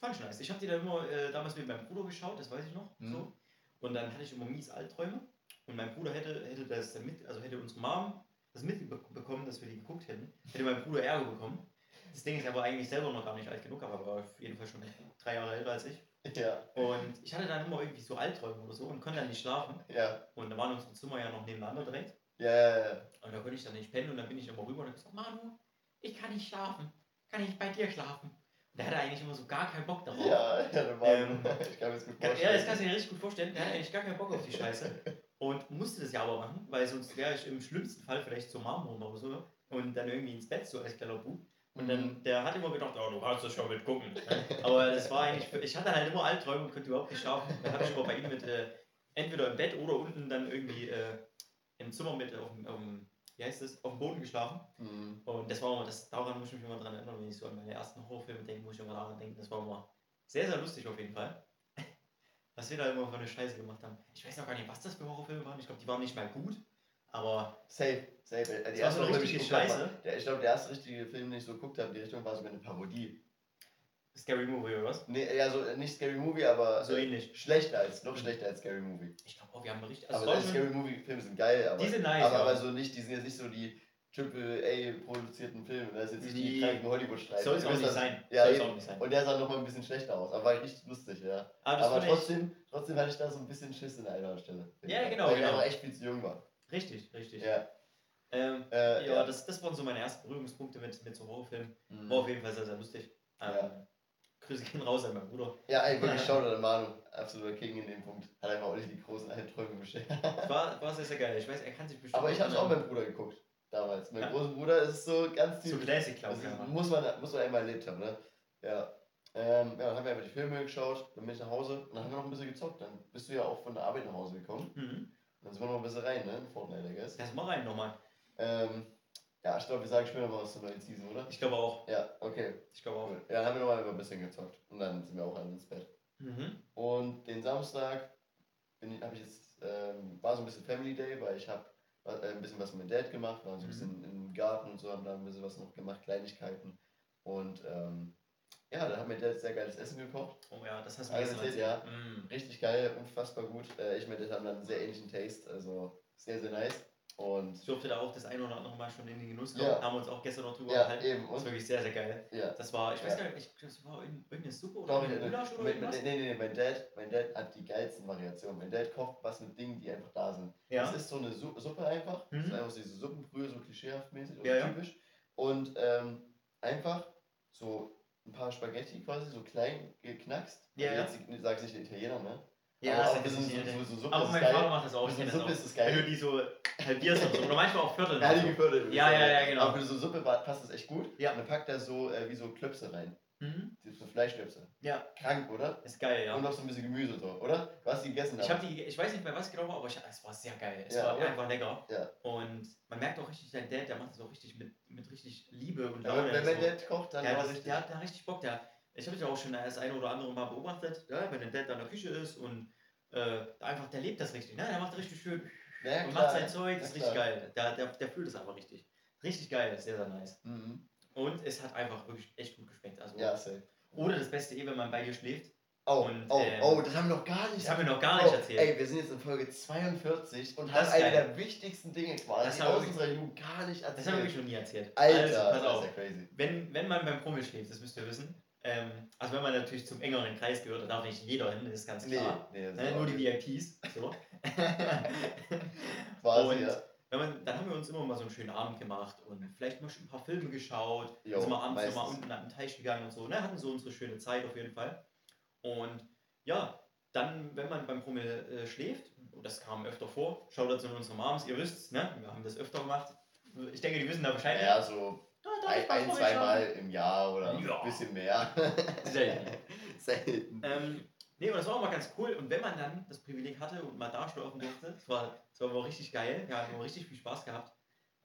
fand ich habe die dann immer äh, damals mit meinem Bruder geschaut, das weiß ich noch. Mhm. So. Und dann hatte ich immer mies Albträume. Und mein Bruder hätte, hätte das mit, also hätte unsere Mom das mitbekommen, dass wir die geguckt hätten, hätte mein Bruder Ärger bekommen. Das Ding ist, er war eigentlich selber noch gar nicht alt genug, aber er war auf jeden Fall schon drei Jahre älter als ich. Ja, Und ich hatte dann immer irgendwie so Albträume oder so und konnte dann nicht schlafen. ja, Und da waren unsere Zimmer ja noch nebeneinander direkt. ja, ja, ja. Und da konnte ich dann nicht pennen und dann bin ich immer rüber und habe gesagt, Manu, ich kann nicht schlafen. Kann ich bei dir schlafen? Der hatte eigentlich immer so gar keinen Bock darauf. Ja, ja, der war, Ähm, ich kann mir das gut Kann- vorstellen. Ja, das kannst du dir richtig gut vorstellen. Der hatte eigentlich gar keinen Bock auf die Scheiße. Und musste das ja aber machen, weil sonst wäre ich im schlimmsten Fall vielleicht zur Marmor oder so und dann irgendwie ins Bett so als kleiner Bub. Und dann, der hat immer gedacht, oh, du kannst das schon mit gucken. Aber das war eigentlich, ich hatte halt immer Albträume und konnte überhaupt nicht schlafen. Dann habe ich immer bei ihm mit, äh, entweder im Bett oder unten dann irgendwie äh, im Zimmer mit auf dem, auf dem, wie heißt das, auf dem Boden geschlafen. Mhm. Und das war immer, das, daran muss ich mich immer dran erinnern, wenn ich so an meine ersten Horrorfilme denke, muss ich immer daran denken. Das war immer sehr, sehr lustig auf jeden Fall. Was wir da immer für eine Scheiße gemacht haben. Ich weiß auch gar nicht, was das für Horrorfilme waren. Ich glaube, die waren nicht mal gut. Aber Safe, safe. Die so erste ich richtige Scheiße. ich glaube, der erste richtige Film, den ich so geguckt habe, die Richtung war sogar eine Parodie. Scary Movie oder was? Nee, ja, so äh, nicht Scary Movie, aber So äh, ähnlich. schlechter als, noch schlechter als Scary Movie. Ich glaube auch, wir haben richtig. aber Also die Scary Movie Filme sind geil, aber, Die sind nice, aber, ja. aber so nicht, die sind jetzt nicht so die Triple A produzierten Filme, das ist jetzt nicht die Nee. kranken Hollywood-Streifen. soll es auch nicht das- sein. Ja, soll es eben. auch nicht sein. Und der sah nochmal ein bisschen schlechter aus, aber war richtig lustig, ja. Aber das aber fand ich trotzdem, trotzdem hatte ich da so ein bisschen Schiss in einer Stelle. Ja, genau, Weil genau. ich einfach echt viel zu jung war. richtig, richtig. Ja. Ähm, Äh, ja, Das, das waren so meine ersten Berührungspunkte mit, mit so Horrorfilmen. Mhm. War auf jeden Fall sehr, sehr lustig. Ähm, Ja. Grüße gehen raus an meinen Bruder. Ja, ey, wirklich Shoutout an Manu. Absoluter King in dem Punkt. Hat einfach auch nicht die großen Albträume beschert. War, war sehr, sehr geil. Ich weiß, er kann sich bestimmt. Aber ich hab's auch meinem Bruder geguckt. Damals. Mein Ja. großer Bruder ist so ganz So typisch. Classic, Das glaube ich. ja. muss, man, muss man einmal erlebt haben, ne? Ja. Ähm, ja, dann haben wir einfach die Filme geschaut, dann bin ich nach Hause und dann haben wir noch ein bisschen gezockt. Dann bist du ja auch von der Arbeit nach Hause gekommen. Mhm. Dann sind wir noch ein bisschen rein, ne? Fortnite, I guess. Lass mal rein nochmal. Ähm, ja, ich glaube, wir sagen später mal was zur neuen Season, oder? Ich glaube auch. Ja, okay. Ich glaube auch. Cool. Ja, dann haben wir nochmal ein bisschen gezockt. Und dann sind wir auch alle ins Bett. Mhm. Und den Samstag bin ich, jetzt, ähm, war so ein bisschen Family Day, weil ich habe äh, ein bisschen was mit meinem Dad gemacht, waren so ein Mhm. bisschen im Garten und so, haben da ein bisschen was noch gemacht, Kleinigkeiten. Und ähm, ja, da hat mein Dad sehr geiles Essen gekocht. Oh ja, das hast du mir erzählt, erzählt. Mhm. Richtig geil, unfassbar gut. Äh, ich und mein Dad haben dann einen sehr ähnlichen Taste, also sehr, sehr nice. Und Ich durfte da auch das ein oder andere Mal schon in den Genuss Ja. kommen. Haben wir uns auch gestern noch drüber ja, unterhalten. eben. Das ist Und, wirklich sehr, sehr geil. ja. Das war, ich weiß Ja. gar nicht, das war irgend- irgendeine Suppe oder Doch, ein äh, Gulasch oder mein, irgendwas. nee, nee, nee, mein Dad, mein Dad hat die geilsten Variationen. Mein Dad kocht was mit Dingen, die einfach da sind. Ja. Das ist so eine Su Suppe einfach. Das Mhm. ist einfach so diese Suppenbrühe, so klischeehaft mäßig oder Ja, ja. typisch. Und ähm, einfach so ein paar Spaghetti quasi, so klein geknackst. Ja, Also ja. jetzt, ich sag's nicht der Italiener, ne? Ja, aber das ist ein bisschen nicht so, jeder. so, so Suppe Aber mein. Vater macht das auch. So das Suppe ist Wenn geil. du die so halbierst und so. Oder manchmal auch vierteln. Ja, die so. ich Ja, ja, ja, genau. Aber für so Suppe passt das echt gut. Ja. Und dann packt er so äh, wie so Klöpse rein. Mhm. So Fleischklöpse. Ja, Krank, oder? ist geil, ja. Und noch so ein bisschen Gemüse so, oder? Du hast die gegessen. Ich habe die, ich weiß nicht mehr was genau war, aber ich, es war sehr geil. Es Ja, war oder? einfach lecker. Ja. Und man merkt auch richtig, dein Dad, der macht das auch richtig mit, mit richtig Liebe und Ja, Laune. wenn, wenn so. mein Dad kocht, dann der, das, richtig. der hat da richtig Bock. Der, ich habe ja auch schon das eine oder andere Mal beobachtet, ja, wenn der Dad da in der Küche ist und äh, einfach, der lebt das richtig. Ne? Der macht richtig schön Ja, und macht sein Zeug, das ist richtig geil. Der, der, der fühlt es einfach richtig. Richtig geil, sehr, sehr nice. Mhm. Und es hat einfach wirklich echt gut geschmeckt. Also, Ja, safe. Oder das Beste eh, wenn man bei dir schläft. Oh, Und, oh, ähm, oh, das haben wir noch gar nicht. Das haben wir noch gar nicht oh, erzählt. Ey, wir sind jetzt in Folge 42 und Das haben eine der wichtigsten Dinge Das quasi haben wir aus unserer Jugend gar nicht erzählt. Das haben wir wirklich noch nie erzählt. Alter, also, pass das ist auf. ja. Wenn, wenn man beim Promi schläft, das müsst ihr wissen, ähm, also wenn man natürlich zum engeren Kreis gehört, da darf nicht jeder hin, das ist ganz Nee, klar. nee, das Ne, ist nur die. VIPs. So. Quasi, Und ja. wenn man, dann haben wir uns immer mal so einen schönen Abend gemacht und vielleicht mal ein paar Filme geschaut. Jo, sind wir abends nochmal unten an den Teich gegangen und so. Ne? Hatten so unsere schöne Zeit auf jeden Fall. Und ja, dann, wenn man beim Promi äh, schläft, und das kam öfter vor, schaut dazu in unsere Moms, ihr wisst, ne? wir haben das öfter gemacht. Ich denke, die wissen da Bescheid. Ja, so Da ich ein, ein Promi zwei schauen. Mal im Jahr oder Ja. ein bisschen mehr. Selten. Selten. Ähm, nee, und das war auch mal ganz cool. Und wenn man dann das Privileg hatte und mal da schlafen durfte, das war, das war aber richtig geil. Wir haben immer richtig viel Spaß gehabt.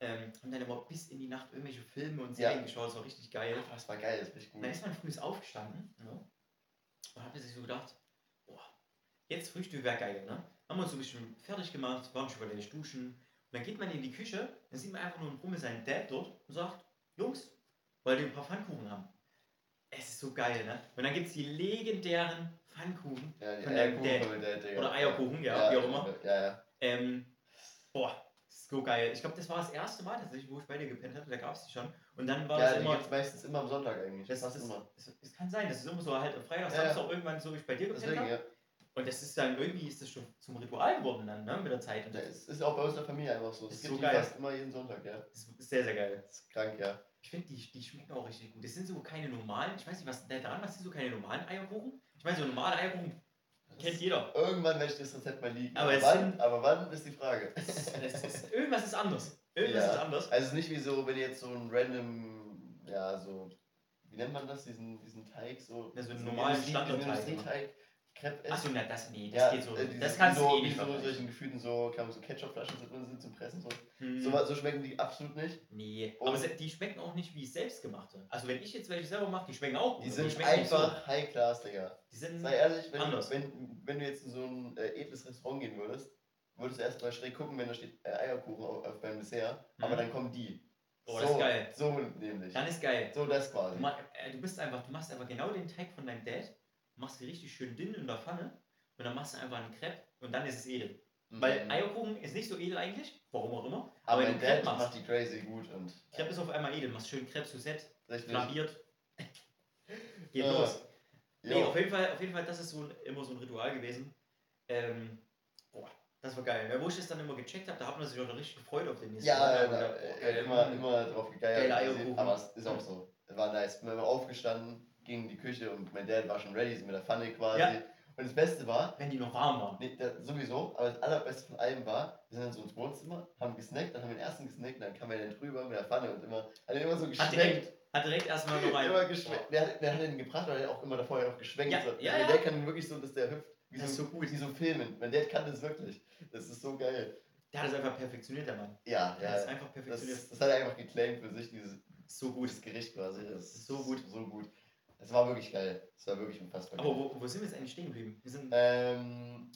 Ähm, haben dann immer bis in die Nacht irgendwelche Filme und Ja. Serien geschaut. Das war richtig geil. Oh, das war geil, das ist richtig gut. dann ist man früh aufgestanden ne? und hat sich so gedacht, boah, jetzt Frühstück wäre geil. Ne? Haben wir uns so ein bisschen fertig gemacht, waren schon bei der Duschen. Und dann geht man in die Küche, dann sieht man einfach nur einen Brumme seinen Dad dort und sagt, Jungs, wollt ihr ein paar Pfannkuchen haben? Es ist so geil, ne? Und dann gibt es die legendären Pfannkuchen Ja, die von der- Eierkuchen der- der oder Eierkuchen, ja, wie auch immer. Ja, ja. Ähm, boah, so geil. Ich glaube, das war das erste Mal tatsächlich, wo ich bei dir gepennt hatte. Da gab es die schon. Und dann war Ja, das die immer. es meistens immer am Sonntag eigentlich. Das, das, immer. das, das kann sein, das ist immer so halt am Freitag, Ja, ja. Samstag irgendwann so, wie ich bei dir gepennt habe. ja. Und das ist dann irgendwie ist das schon zum Ritual geworden dann, ne, mit der Zeit. Und Ja, das Es ist auch bei uns in der Familie einfach so. Es Ist gibt so geil. fast immer jeden Sonntag, ja. ist sehr, sehr geil. Das ist krank, ja. Ich finde, die, die schmecken auch richtig gut. Das sind so keine normalen, ich weiß nicht, was da dran, was sind so keine normalen Eierkuchen? Ich meine, so normale Eierkuchen kennt ist- jeder. Irgendwann werde ich das Rezept mal liegen. Aber es wann, sind- aber wann ist die Frage. Es, es ist, irgendwas ist anders. Irgendwas Ja. ist anders. Also es ist nicht wie so, wenn ihr jetzt so ein random, ja, so, wie nennt man das, diesen, diesen Teig, so. Ja, so einen normalen Standardteig, Industrieteig, Crepe Achso, na das, nee, das ja, geht so. äh, das die kannst so, du eh nicht so solchen Gefühlen so, so Ketchupflaschen so drin sind zum Pressen so. Hm. So, so schmecken die absolut nicht. Nee, Und- aber die schmecken auch nicht wie selbstgemachte. Also wenn ich jetzt welche selber mache, die schmecken auch gut. Die sind nicht einfach High Class, Digga. So. Die sind Sei ehrlich, wenn, Anders. wenn, wenn du jetzt in so ein äh, edles Restaurant gehen würdest, würdest du erst mal schräg gucken, wenn da steht äh, Eierkuchen auf, auf beim Dessert, aber Mhm. dann kommen die. Oh, so, das ist geil. So nämlich. Dann ist geil. So das Du, quasi. ma- äh, du bist einfach, du machst einfach genau den Teig von deinem Dad, machst die richtig schön dünn in der Pfanne und dann machst du einfach einen Crepe und dann ist es edel. Weil Mhm. Eierkuchen ist nicht so edel eigentlich, warum auch immer. aber wenn mein du Crepe machst, macht die crazy gut und Crepe ist auf einmal edel, machst schön Crepe Suzette, richtig. flambiert. Geht Äh, los. Nee, auf jeden Fall, auf jeden Fall, das ist so ein, immer so ein Ritual gewesen. Ähm, boah, das war geil. Ja, wo ich das dann immer gecheckt habe, da hat man sich auch noch richtig gefreut auf den nächsten Ja, Tag. ja, ja, geil. immer, immer drauf gegeiert. Geile gesehen, Eierkuchen. Aber es ist auch so. War nice. Wir haben aufgestanden, ging in die Küche und mein Dad war schon ready, so mit der Pfanne quasi. Ja. Und das Beste war, Wenn die noch warm waren. nee, das, sowieso, aber das allerbeste von allem war, wir sind dann so ins Wohnzimmer, haben gesnackt, dann haben wir den ersten gesnackt, dann kam er dann drüber mit der Pfanne und immer, hat er immer so Hat geschwenkt. direkt, hat direkt erstmal noch rein. Immer geschwenkt. Der, hat- der hat den gebracht, weil er auch immer davor ja auch geschwenkt Ja, so. ja, also ja. Der kann wirklich so, dass der hüpft. Wie Das ist so, so gut. Wie so Filmen. Mein Dad kann das wirklich. Das ist so geil. Der hat es einfach perfektioniert, der Mann. Ja, Der ja. hat es einfach Das, perfektioniert. das hat er einfach geclaimed für sich, dieses so gut. gutes Gericht quasi. Das ist So gut. So gut. Es war wirklich geil. Es war wirklich unfassbar Aber geil. wo, wo sind wir jetzt eigentlich stehen geblieben? Wir sind Ähm,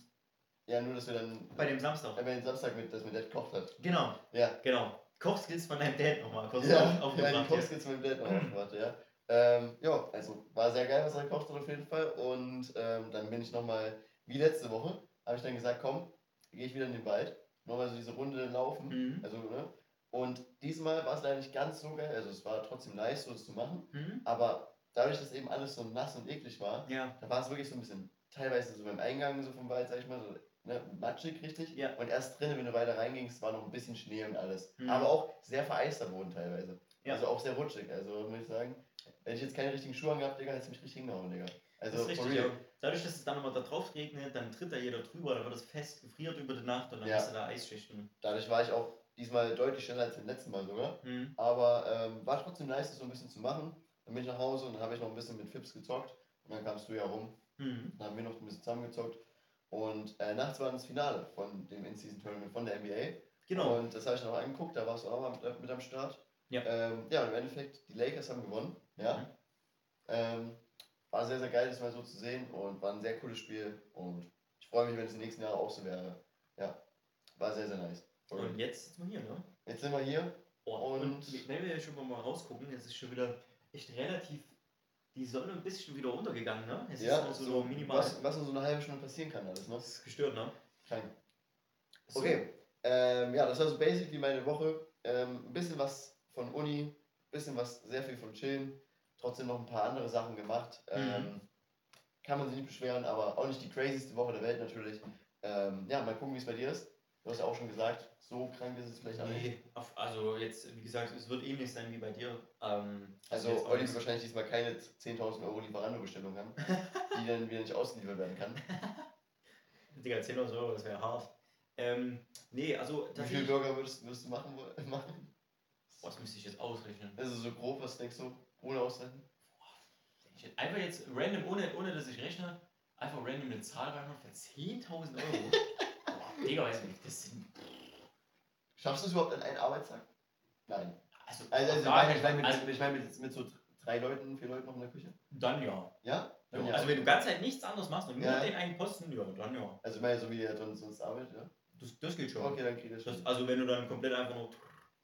ja, nur, dass wir dann bei dem Samstag. äh, den Samstag mit, dass mein Dad gekocht hat. Genau, Ja. genau. Kochskills von deinem Dad nochmal kurz Ja, auf, ja die aufgebracht. Kochskills mit dem Dad noch aufgemacht, ja. Ähm, ja, also war sehr geil, was er gekocht hat auf jeden Fall. Und ähm, dann bin ich nochmal, wie letzte Woche, habe ich dann gesagt, komm, gehe ich wieder in den Wald. Nochmal so diese Runde laufen. Mhm. Also, ne? Und diesmal war es leider nicht ganz so geil. Also es war trotzdem nice, so das zu machen. Mhm. Aber dadurch, dass eben alles so nass und eklig war, Ja, da war es wirklich so ein bisschen, teilweise so beim Eingang so vom Wald, sag ich mal, so ne, matschig richtig. Ja. Und erst drinnen, wenn du weiter reingingst, war noch ein bisschen Schnee und alles. Mhm. Aber auch sehr vereister Boden teilweise. Ja. Also auch sehr rutschig. Also muss ich sagen, hätte ich jetzt keine richtigen Schuhe angehabt, Digga, hätte es mich richtig hingehauen, Digga. Also das ist richtig. Ja. Dadurch, dass es dann immer da drauf regnet, dann tritt da jeder drüber, dann wird es fest, gefriert über die Nacht und dann Ja. hast du da Eisschichten. Dadurch war ich auch diesmal deutlich schneller als beim letzten Mal sogar. Mhm. Aber ähm, war trotzdem nice, das so ein bisschen zu machen. Dann bin ich nach Hause und habe ich noch ein bisschen mit Fips gezockt. Und dann kamst du ja rum. Mhm. Dann haben wir noch ein bisschen zusammengezockt. Und äh, nachts war das Finale von dem In-Season-Tournament von der NBA. Genau. Und das habe ich noch angeguckt, da warst du auch mal mit, mit am Start. Ja. Ähm, ja, und im Endeffekt, die Lakers haben gewonnen. Ja. Mhm. Ähm, war sehr, sehr geil, das mal so zu sehen und war ein sehr cooles Spiel. Und ich freue mich, wenn es die nächsten Jahre auch so wäre. Ja, war sehr, sehr nice. Und jetzt sind wir hier, ne? Jetzt sind wir hier. Oh, Und- und, wenn wir schon mal rausgucken, jetzt ist schon wieder echt relativ die Sonne ein bisschen wieder runtergegangen, ne? Es ja, ist so, so minimal. Was, was in so einer halben Stunde passieren kann, alles, ne? Das ist gestört, ne? Krank. So. Okay, ähm, ja, das war so basically meine Woche. Ähm, ein bisschen was von Uni, ein bisschen was, sehr viel von Chillen, trotzdem noch ein paar andere Sachen gemacht. Mhm. Ähm, kann man sich nicht beschweren, aber auch nicht die crazyste Woche der Welt natürlich. Ähm, ja, mal gucken, wie es bei dir ist. Du hast ja auch schon gesagt, so krank ist es vielleicht auch nicht. Nee, auf, also jetzt, wie gesagt, es wird ähnlich sein wie bei dir. Ähm, Also auch Olli wird wahrscheinlich diesmal keine 10.000 Euro Lieferando-Bestellung haben, die dann wieder nicht ausgeliefert werden kann. Digga, 10.000 Euro, das wäre hart. Ähm, nee, also Wie viele. Burger würdest, würdest du machen? machen? Boah, das müsste ich jetzt ausrechnen. Also so grob, was denkst du? Ohne Ausrechnen? Jetzt einfach jetzt random, ohne, ohne dass ich rechne, einfach random eine Zahl reinhauen für 10.000 Euro. Digga, weiß nicht, das sind. Schaffst du es überhaupt an einen Arbeitstag? Nein. Also, Also, also, da- ich meine mit, also ich mein mit, mit so drei Leuten, vier Leuten noch in der Küche? dann ja. Ja? Dann ja. Also, wenn du ganz halt nichts anderes machst und nur Ja. den einen Posten, ja, dann ja. also ich meine, so wie der sonst, sonst arbeitet, ja? Das, das geht schon. Okay, dann ich das Das, schon. also wenn du dann komplett einfach nur.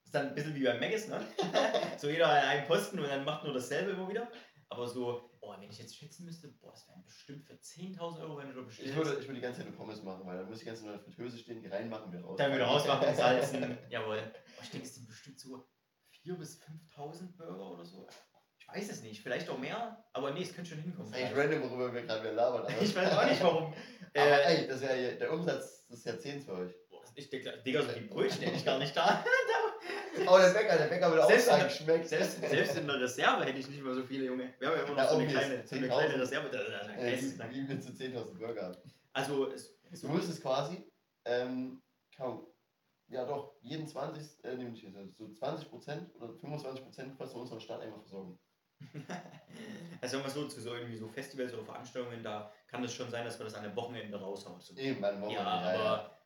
ist dann ein bisschen wie beim Maggis, ne? so jeder an einen Posten und dann macht nur dasselbe immer wieder. Aber so, boah, wenn ich jetzt schätzen müsste, boah, das wären bestimmt für 10.000 Euro, wenn du da bestellst. Ich würde, ich würde die ganze Zeit nur Pommes machen, weil dann muss ich die ganze Zeit in der Fritteuse stehen, die reinmachen, wir raus. dann wieder rausmachen, salzen. Jawohl. Boah, ich denke, es sind bestimmt so 4.000 bis 5.000 Burger oder so. Ich weiß es nicht, vielleicht auch mehr, aber nee, es könnte schon hinkommen. Das ist eigentlich random, worüber wir gerade wieder labern. Aber, Ich weiß auch nicht warum. aber Äh, ey, das wäre ja der Umsatz des Jahrzehnts für euch. boah, ich denke, Digga, so die Brötchen hätte ich gar nicht da. Oh, der Bäcker, der Bäcker würde auch Selbst sagen, in- schmeckt. Selbst, selbst in der Reserve hätte ich nicht mal so viele, Junge. Wir haben ja immer noch Ja, so, eine kleine, so eine 10.000. kleine Reserve. Das, das, das, Ey, wie willst du 10.000 Burger haben? also, es, es, Du müsstest quasi, ähm, kaum, ja doch, jeden 20, äh, nee, nicht, jeden, so 20 Prozent oder 25 Prozent fast von unserer Stadt einfach versorgen. also sagen wir so, zu so irgendwie so Festivals oder Veranstaltungen, da kann es schon sein, dass man das an einem Wochenende raushaut. So. Eben, meine Woche. Ja, aber das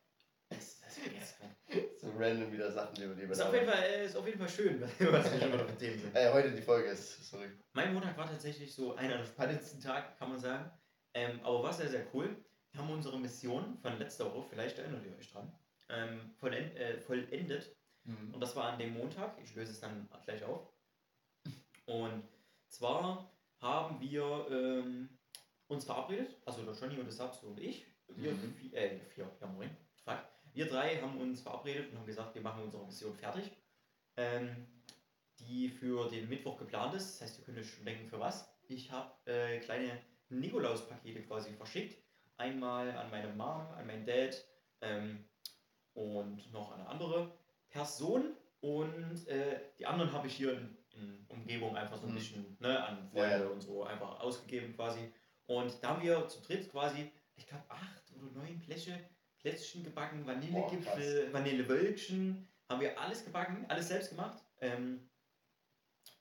ist geisteskrank. So random wieder Sachen, die wir die wir ist auf jeden Fall, äh, ist auf jeden Fall schön, was wir schon mal Themen sind. Ey, heute die Folge ist, sorry. Mein Montag war tatsächlich so einer der spannendsten Tage, kann man sagen. Ähm, aber war sehr, sehr cool. Wir haben unsere Mission von letzter Woche, vielleicht erinnert ihr euch dran, ähm, vollend, äh, vollendet. Mhm. Und das war an dem Montag. Ich löse es dann gleich auf. Und zwar haben wir ähm, uns verabredet, also der Johnny und der Sabs und ich, wir, Mhm. vi- äh, vier, ja moin. Wir drei haben uns verabredet und haben gesagt, wir machen unsere Mission fertig, ähm, die für den Mittwoch geplant ist. Das heißt, ihr könnt euch schon denken, für was. Ich habe äh, kleine Nikolaus-Pakete quasi verschickt. Einmal an meine Mom, an meinen Dad ähm, und noch an eine andere Person. Und äh, die anderen habe ich hier in, in Umgebung einfach so ein Mhm. bisschen ne, an Freunde ja. und so einfach ausgegeben quasi. Und da haben wir zu dritt quasi, ich glaube, acht oder neun Pläche, Plätzchen gebacken, Vanillegipfel, Vanillewölkchen, haben wir alles gebacken, alles selbst gemacht, ähm,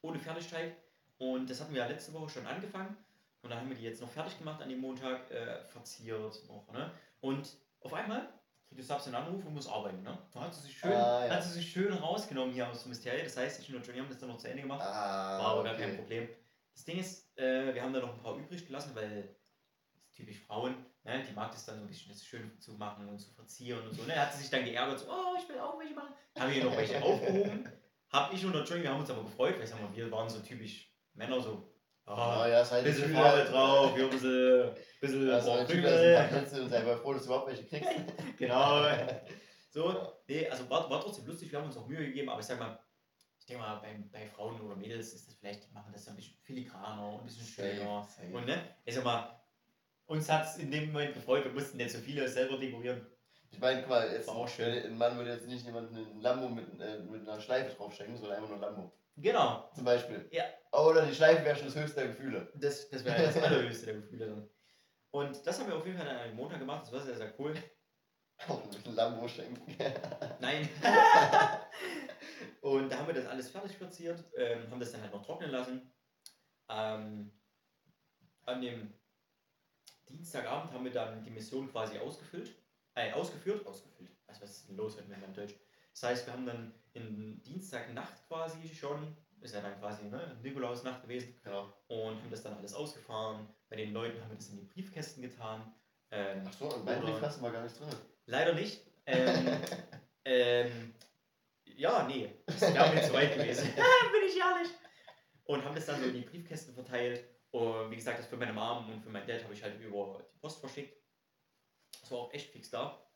ohne Fertigteig. Und das hatten wir ja letzte Woche schon angefangen. Und dann haben wir die jetzt noch fertig gemacht an dem Montag, äh, verziert noch. Ne? Und auf einmal kriegt du einen Anruf und muss arbeiten. Ne? Da hat sie sich schön, Ah, ja. hat sie sich schön rausgenommen hier aus dem Mysterie. Das heißt, ich und Johnny haben das dann noch zu Ende gemacht. Ah, War aber gar okay. kein Problem. Das Ding ist, äh, wir haben da noch ein paar übrig gelassen, weil typisch Frauen, ne? die mag das dann so ein bisschen das schön zu machen und zu verzieren und so. Ne? Da hat sie sich dann geärgert, so, oh, ich will auch welche machen. Haben wir hier noch welche aufgehoben. Hab ich und der Johnny, wir haben uns aber gefreut, weil sag mal, wir waren so typisch Männer, so, Ah, ah, ja, halt bisschen Farbe drauf, hier ein bisschen, bisschen Ja, so Krümel. und sei mal froh, dass du überhaupt welche kriegst. Genau. So, nee, also war, war trotzdem lustig, wir haben uns auch Mühe gegeben, aber ich sag mal, ich denke mal, bei, bei Frauen oder Mädels ist das vielleicht, die machen das ein bisschen filigraner und ein bisschen schöner. Safe. Und ne, ich sag mal, uns hat es in dem Moment gefreut, wir mussten nicht so viele selber dekorieren. Ich meine, guck mal, jetzt, War auch schön. ein Mann würde jetzt nicht jemand einen Lambo mit, äh, mit einer Schleife draufstecken, sondern einfach nur Lambo. Genau, Zum Beispiel. Ja. Oder die Schleife wäre schon das höchste der Gefühle. das, das wäre das allerhöchste der Gefühle dann. Und das haben wir auf jeden Fall an einem Montag gemacht, das war sehr, sehr cool. Auch mit einem Lambo schenken. Nein. und da haben wir das alles fertig verziert, ähm, haben das dann halt noch trocknen lassen. Ähm, an dem Dienstagabend haben wir dann die Mission quasi ausgefüllt. Äh, ausgeführt? Ausgefüllt. Also was ist denn los mit meinem Deutsch? Das heißt, wir haben dann in Dienstagnacht quasi schon, ist ja dann quasi ne, Nikolausnacht gewesen, Genau. und haben das dann alles ausgefahren. Bei den Leuten haben wir das in die Briefkästen getan. Ähm, Achso, und mein Oder- Briefkasten war gar nicht drin. Leider nicht. Ähm, ähm, ja, nee, das wäre mir zu weit gewesen. Bin ich ehrlich. Und haben das dann so in die Briefkästen verteilt. Und wie gesagt, das für meine Mom und für meinen Dad habe ich halt über die Post verschickt. Das war auch echt fix da.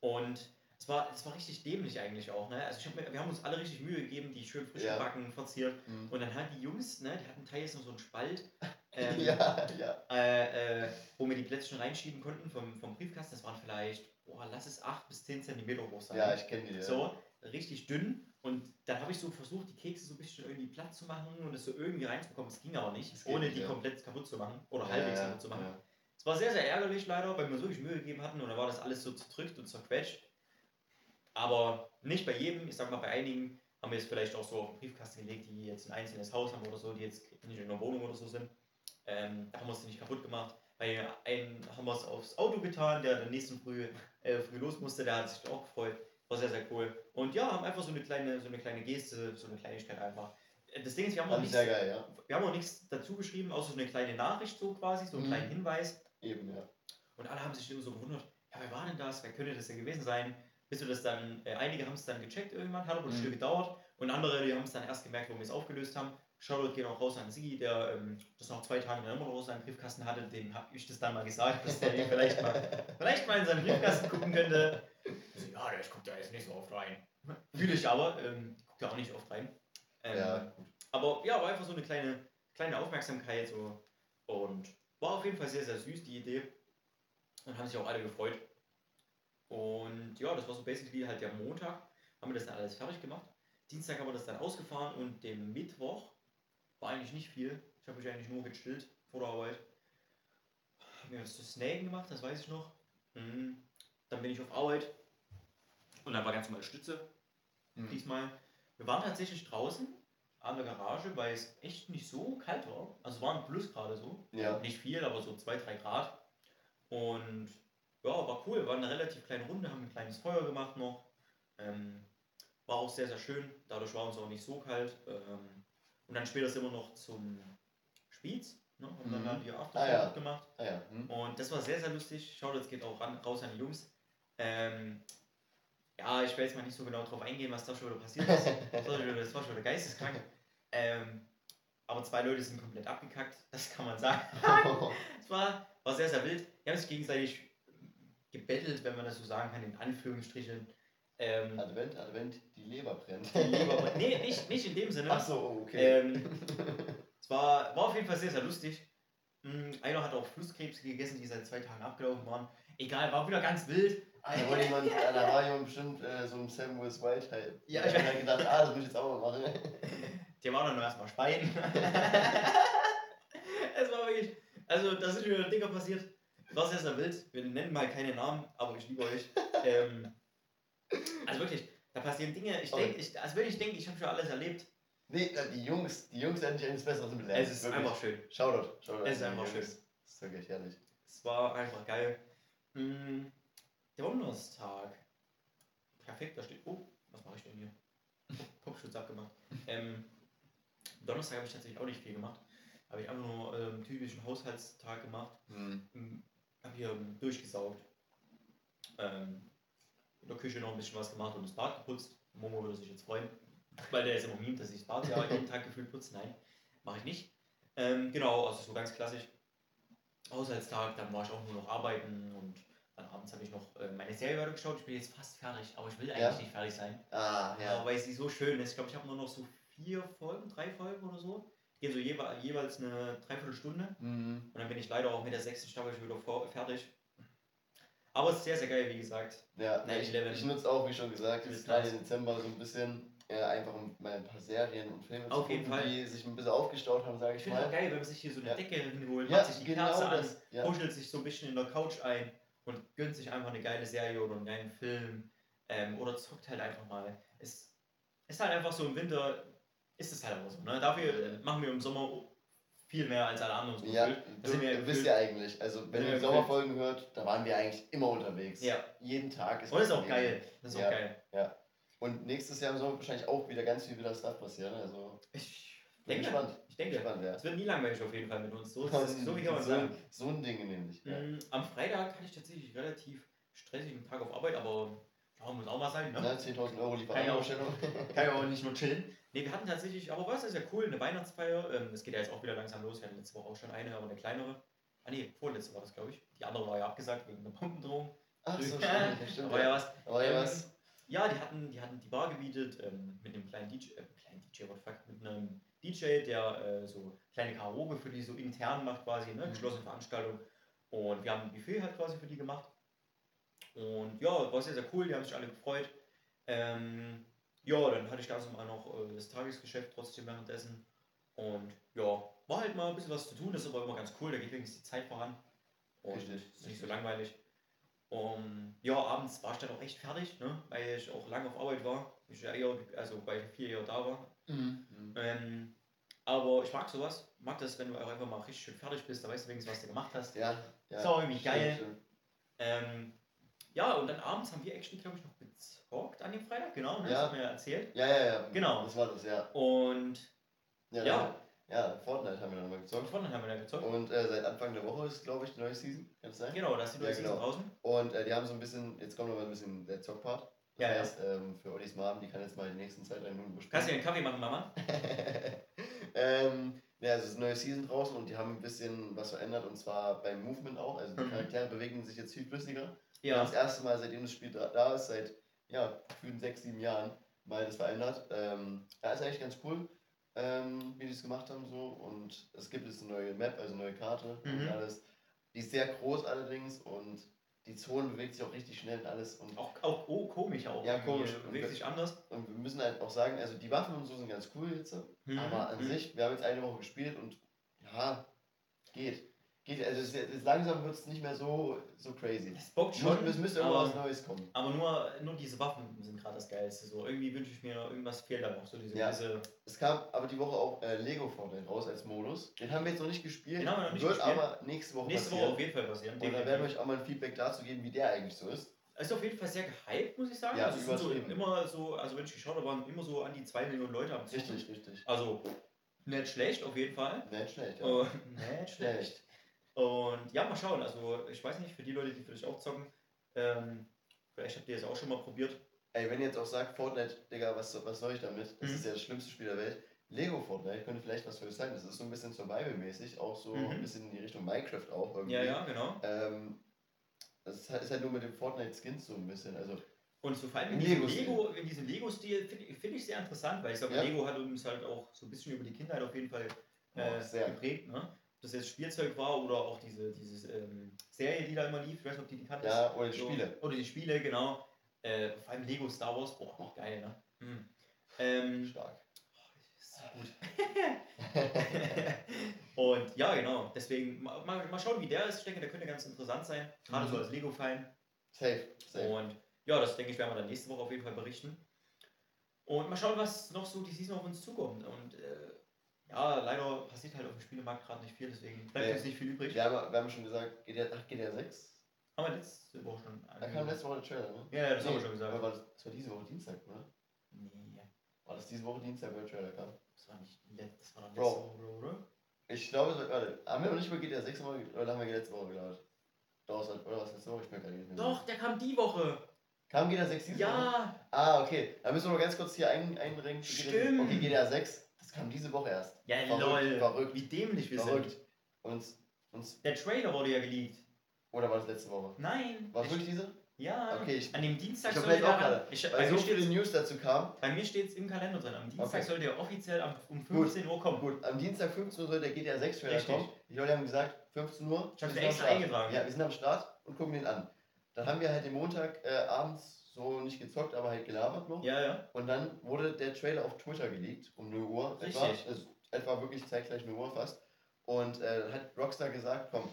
Und es war, es war richtig dämlich eigentlich auch. Ne? Also hab mir, wir haben uns alle richtig Mühe gegeben, die schön frisch Ja. gebacken, verziert. Hm. Und dann hatten die Jungs, ne, die hatten teils noch so einen Spalt. ähm, ja, ja. äh, äh, wo wir die Plätzchen reinschieben konnten vom, vom Briefkasten. Das waren vielleicht, boah, lass es 8 bis 10 Zentimeter groß sein. Ja, ich kenne die. so, richtig dünn. Und dann habe ich so versucht, die Kekse so ein bisschen irgendwie platt zu machen und es so irgendwie reinzubekommen. Es ging aber nicht, Das ohne nicht, die ja. komplett kaputt zu machen oder Ja, halbwegs kaputt zu machen. Es war sehr, sehr ärgerlich leider, weil wir uns wirklich Mühe gegeben hatten und dann war das alles so zerdrückt und zerquetscht. Aber nicht bei jedem, ich sag mal, bei einigen haben wir es vielleicht auch so auf den Briefkasten gelegt, die jetzt ein einzelnes Haus haben oder so, die jetzt nicht in einer Wohnung oder so sind. Ähm, da haben wir es nicht kaputt gemacht. Bei einem haben wir es aufs Auto getan, der dann nächsten Früh, äh, früh los musste, der hat sich auch gefreut. War sehr, sehr cool. Und ja, haben einfach so eine kleine, so eine kleine Geste, so eine Kleinigkeit einfach. Das Ding ist, wir haben auch nichts, geil, ja. wir haben auch nichts dazu geschrieben, außer so eine kleine Nachricht so quasi, so einen Mhm. kleinen Hinweis. Eben, ja. Und alle haben sich immer so gewundert, ja, wer war denn das? Wer könnte das denn gewesen sein? Bis wir das dann, äh, einige haben es dann gecheckt irgendwann, hat aber ein Mhm. Stück gedauert. Und andere, die haben es dann erst gemerkt, wo wir es aufgelöst haben. Shoutout geht auch raus an Sigi, der ähm, das nach zwei Tagen immer noch aus seinem Briefkasten hatte. Dem habe ich das dann mal gesagt, dass der vielleicht mal, vielleicht mal in seinen Briefkasten gucken könnte. So, ja, der guckt da jetzt nicht so oft rein. Fühle ich aber, ähm, guckt da auch nicht oft rein. Ähm, Ja, aber ja, war einfach so eine kleine, kleine Aufmerksamkeit so. und war auf jeden Fall sehr, sehr süß, die Idee. Und haben sich auch alle gefreut. Und ja, das war so basically halt der Montag. Haben wir das dann alles fertig gemacht. Dienstag haben wir das dann ausgefahren und dem Mittwoch war eigentlich nicht viel. Ich habe mich eigentlich nur gechillt vor der Arbeit. Hab mir was zu snacken gemacht, das weiß ich noch. Mhm. Dann bin ich auf Arbeit. Und dann war ganz normal Stütze Hm. diesmal. Wir waren tatsächlich draußen an der Garage, weil es echt nicht so kalt war. Also waren Plus gerade so. Ja. Nicht viel, aber so 2-3 Grad. Und ja, war cool. War eine relativ kleine Runde, haben ein kleines Feuer gemacht noch. Ähm, war auch sehr, sehr schön. Dadurch war uns auch nicht so kalt. Ähm, und dann später sind wir noch zum Spitz. Ne? Haben dann Mhm. da die Ah, Aftershow ja. gemacht. Ah ja. Hm. Und das war sehr, sehr lustig. Schaut, jetzt geht auch ran, raus an die Jungs. Ähm, ja, ich will jetzt mal nicht so genau drauf eingehen, was da schon wieder passiert ist. Das war schon wieder, das war schon wieder geisteskrank. Ähm, aber zwei Leute sind komplett abgekackt, das kann man sagen. Es war, war sehr, sehr wild. Die haben sich gegenseitig gebettelt, wenn man das so sagen kann, in Anführungsstrichen. Ähm, Advent, Advent, die Leber brennt. die Leber, nee, nicht, nicht in dem Sinne. Ach so, oh, okay. Ähm, es war, war auf jeden Fall sehr, sehr lustig. Mm, Einer hat auch Flusskrebse gegessen, die seit zwei Tagen abgelaufen waren. Egal, war wieder ganz wild. Da wollte jemand, da war jemand bestimmt äh, so ein Sam Wills White halt. Ja, ich habe halt gedacht, ah, das muss ich jetzt auch mal machen. Der war dann nur erstmal Speien. es war wirklich. Also, da sind wieder Dinger passiert. War sehr, sehr wild. Wir nennen mal keine Namen, aber ich liebe euch. Ähm, also wirklich, da passieren Dinge. Ich denke, ich, also wirklich, ich denke, ich habe schon alles erlebt. Nee, äh, die Jungs, die Jungs werden dich eines Besseren belehren. Es ist Wirklich. einfach schön. Shoutout, Shoutout. Es ist die einfach Jungs. schön. Das ist wirklich herrlich. Es war einfach geil. Mm, Donnerstag. Perfekt, da steht. Oh, was mache ich denn hier? Popschutz abgemacht. Ähm, Donnerstag habe ich tatsächlich auch nicht viel gemacht. Habe ich einfach nur ähm, typischen Haushaltstag gemacht. Hm. Hm, Hab hier ähm, durchgesaugt. Ähm, in der Küche noch ein bisschen was gemacht und das Bad geputzt. Momo würde sich jetzt freuen, weil der ist immer mimt, dass ich das Bad ja jeden Tag gefühlt putze. Nein, mache ich nicht. Ähm, genau, also so ganz klassisch. Haushaltstag, dann war ich auch nur noch arbeiten und abends habe ich noch äh, meine Serie weitergeschaut. Ich bin jetzt fast fertig, aber ich will eigentlich Ja. nicht fertig sein. Ah, Ja. ja. weil sie so schön ist. Ich glaube, ich habe nur noch so vier Folgen, drei Folgen oder so. Gehen so jewe jeweils eine Dreiviertelstunde. Mhm. Und dann bin ich leider auch mit der sechsten Staffel schon wieder fertig. Aber es ist sehr, sehr geil, wie gesagt. Ja, Nein, ich, ich nutze auch, wie schon gesagt, jetzt gerade im Dezember so ein bisschen äh, einfach mal ein paar Serien und Filme Auf zu jeden gucken, Fall. die sich ein bisschen aufgestaut haben, sage Ich ich mal. geil, wenn man sich hier so eine Ja. Decke hinholt, Ja, macht sich die genau Kerze an, das, ja. kuschelt sich so ein bisschen in der Couch ein und gönnt sich einfach eine geile Serie oder einen geilen Film. Ähm, oder zockt halt einfach mal. Es ist halt einfach so im Winter, ist es halt einfach so. Ne? Dafür machen wir im Sommer viel mehr als alle anderen. Ja, gefühlt. du, sind wir du wisst ja eigentlich, also wenn ihr Sommerfolgen hört, da waren wir eigentlich immer unterwegs. Ja. Jeden Tag ist Und das ist auch geil. Das ist Ja. auch geil. Und nächstes Jahr im Sommer wahrscheinlich auch wieder ganz viel wieder Stuff passieren. Also Ich bin gespannt. Denke, gespannt, ja. es wird nie langweilig auf jeden Fall mit uns. So, es, so wie kann man so, sagen. so ein Ding nämlich. Ja. Mm, Am Freitag hatte ich tatsächlich relativ stressigen Tag auf Arbeit, aber ja, muss auch mal sein, ne? Ne, 10.000 Euro Lieferantenstellung. Kann ja auch nicht nur chillen. Ne, wir hatten tatsächlich, aber was ist ja cool, eine Weihnachtsfeier. Ähm, Es geht ja jetzt auch wieder langsam los. Wir hatten letzte Woche auch schon eine, aber eine kleinere. Ah ne, vorletzte war das, glaube ich. Die andere war ja abgesagt wegen einer Bombendrohung. Ach so, stimmt, Ja, ja, stimmt. Aber ja, was. Aber ja, Ähm, was? Ja, die hatten, die hatten die Bar gemietet ähm, mit einem kleinen DJ, äh, kleinen DJ, what fuck, mit einem DJ, der äh, so kleine Karaoke für die so intern macht quasi, ne, Mhm. geschlossene Veranstaltung. Und wir haben ein Buffet halt quasi für die gemacht. Und ja, war sehr, sehr cool, die haben sich alle gefreut. Ähm, ja, dann hatte ich ganz normal noch äh, das Tagesgeschäft trotzdem währenddessen. Und ja, war halt mal ein bisschen was zu tun, das ist aber immer ganz cool, da geht wenigstens die Zeit voran. Und Richtig, ist nicht so richtig. langweilig. Um, ja, abends war ich dann auch echt fertig, ne? weil ich auch lange auf Arbeit war. Ich ja eher, also bei vier Jahren da war. Mhm. Ähm, aber ich mag sowas. Mag das, wenn du auch einfach mal richtig schön fertig bist, da weißt du wenigstens, was du gemacht hast. Ja, ja. Ist auch irgendwie geil. stimmt. Ähm, ja, und dann abends haben wir actually, glaube ich, noch gezockt an dem Freitag, genau, ne? Ja. das hat mir ja erzählt. Ja, ja, ja. Genau. Das war das, ja. Und Ja, Ja. dann- ja Fortnite haben wir dann mal gezockt. von haben wir da gezockt. Und äh, seit Anfang der Woche ist, glaube ich, die neue Season. Kann das sein? Genau, da ist die Ja, neue Season genau. draußen. Und äh, die haben so ein bisschen, jetzt kommt noch mal ein bisschen der Zockpart. Das Ja, ja. heißt, ähm, für Ollis Mom, die kann jetzt mal die nächsten zwei, drei Minuten Kannst du dir besprechen. einen Kaffee machen, Mama? ähm, ja, es ist eine neue Season draußen und die haben ein bisschen was verändert und zwar beim Movement auch. Also die Mhm. Charaktere bewegen sich jetzt viel flüssiger. Ja. Das erste Mal, seitdem das Spiel da, da ist, seit ja, gefühlt sechs, sieben Jahren, mal das verändert. Ähm, ja, ist eigentlich ganz cool, ähm, wie die es gemacht haben so. Und es gibt jetzt eine neue Map, also eine neue Karte und Mhm. alles. Die ist sehr groß allerdings und die Zone bewegt sich auch richtig schnell und alles. Und, Auch, auch oh, komisch auch. Ja, komisch. Bewegt sich anders. und wir müssen halt auch sagen, also die Waffen und so sind ganz cool jetzt. Mhm. Aber an Mhm. sich, wir haben jetzt eine Woche gespielt und ja, geht. Geht, also es, es, langsam wird es nicht mehr so, so crazy. Es bockt Schon, es müsste irgendwas aber, Neues kommen. aber nur, nur diese Waffen sind gerade das Geilste. So, irgendwie wünsche ich mir, irgendwas fehlt da noch. So diese Ja. gewisse Es kam aber die Woche auch äh, Lego Fortnite raus als Modus. Den haben wir jetzt noch nicht gespielt. Den haben wir noch nicht wird gespielt. aber nächste Woche nächste Woche passieren. auf jeden Fall passieren. und dann werden wir euch auch mal ein Feedback dazu geben, wie der eigentlich so ist. ist auf jeden Fall sehr gehypt, muss ich sagen. Ja, also so immer so, also wenn ich geschaut habe, waren immer so an die 2 Millionen Leute am Zocken. Richtig, richtig. Also nicht schlecht auf jeden Fall. Nicht schlecht, ja. Und, nicht schlecht. Und ja, mal schauen. Also ich weiß nicht, für die Leute, die vielleicht auch zocken, ähm, vielleicht habt ihr es auch schon mal probiert. ey, wenn ihr jetzt auch sagt, Fortnite, Digga, was, was soll ich damit? Das Mhm. ist ja das schlimmste Spiel der Welt. Lego Fortnite könnte vielleicht was für euch sein. Das ist so ein bisschen Survival-mäßig, auch so Mhm. ein bisschen in die Richtung Minecraft auch irgendwie. Ja, ja, genau. Ähm, das ist halt, ist halt nur mit dem Fortnite-Skins so ein bisschen. Also, Und so vor allem in diesem Lego-Stil. Lego, in diesem Lego-Stil finde ich, find ich sehr interessant, weil ich sage, Ja. Lego hat uns halt auch so ein bisschen über die Kindheit auf jeden Fall Oh, äh, sehr. geprägt, ne? Das jetzt Spielzeug war oder auch diese diese ähm, Serie, die da immer lief, ich weiß nicht, ob die die kanntest. ja, oder die So, Spiele. Oder die Spiele, genau. Äh, vor allem Lego Star Wars, boah, auch geil, ne? Hm. Ähm, Stark. ist so gut. Und ja, genau, deswegen mal, mal, schauen, wie der ist. Ich denke, der könnte ganz interessant sein, gerade so Mhm. als Lego-Fan. Safe, safe. Und ja, das denke ich, werden wir dann nächste Woche auf jeden Fall berichten. Und mal schauen, was noch so die Season auf uns zukommt. Und äh, ja, leider passiert halt auf dem Spielemarkt gerade nicht viel, deswegen bleibt Nee. uns nicht viel übrig. Wir haben, wir haben schon gesagt, GTA, ach, GTA 6? Haben wir letzte Woche schon. Da kam letzte Woche der Trailer, ne? Ja, ja, das haben wir Nee, schon gesagt. aber War das, das war diese Woche Dienstag, oder? Nee, War das diese Woche Dienstag, wo der Trailer kam? das war nicht das war letzte Woche, oder? Ich glaube, so, warte, haben wir noch nicht über GTA 6 mal, oder haben wir letzte Woche gelabert? Doch, oder was letzte Woche? Ich bin gar nicht mehr. Doch, der kam die Woche. Kam GTA 6 diese Woche? Ja, Ah, okay. Da müssen wir mal ganz kurz hier ein, einringen. GTA Stimmt. Okay, GTA 6, das kam diese Woche erst. ja, Verrückt, lol. verrückt, Wie dämlich wir Verrückt. sind. Und, und, Der Trailer wurde ja geleakt. oder war das letzte Woche? Nein. War es ich, wirklich diese? ja. Okay, ich, An dem Dienstag Ich sollte auch gerade, ich, weil bei so mir viele News dazu kamen. Bei mir steht es im Kalender drin. Am Dienstag Okay. soll der offiziell am, um 15 Uhr kommen. Gut, am Dienstag 15 Uhr soll der GTA 6 Trailer Richtig. kommen. Die Leute haben gesagt, 15 Uhr. Ich am extra eingetragen. Ja, wir sind am Start und gucken den an. Dann haben wir halt den Montag äh, abends so nicht gezockt, aber halt gelabert noch. Ja, ja. Und dann wurde der Trailer auf Twitter geleakt, um 0 Uhr etwa. Richtig. Also etwa wirklich zeitgleich 0 Uhr fast. Und äh, dann hat Rockstar gesagt, komm,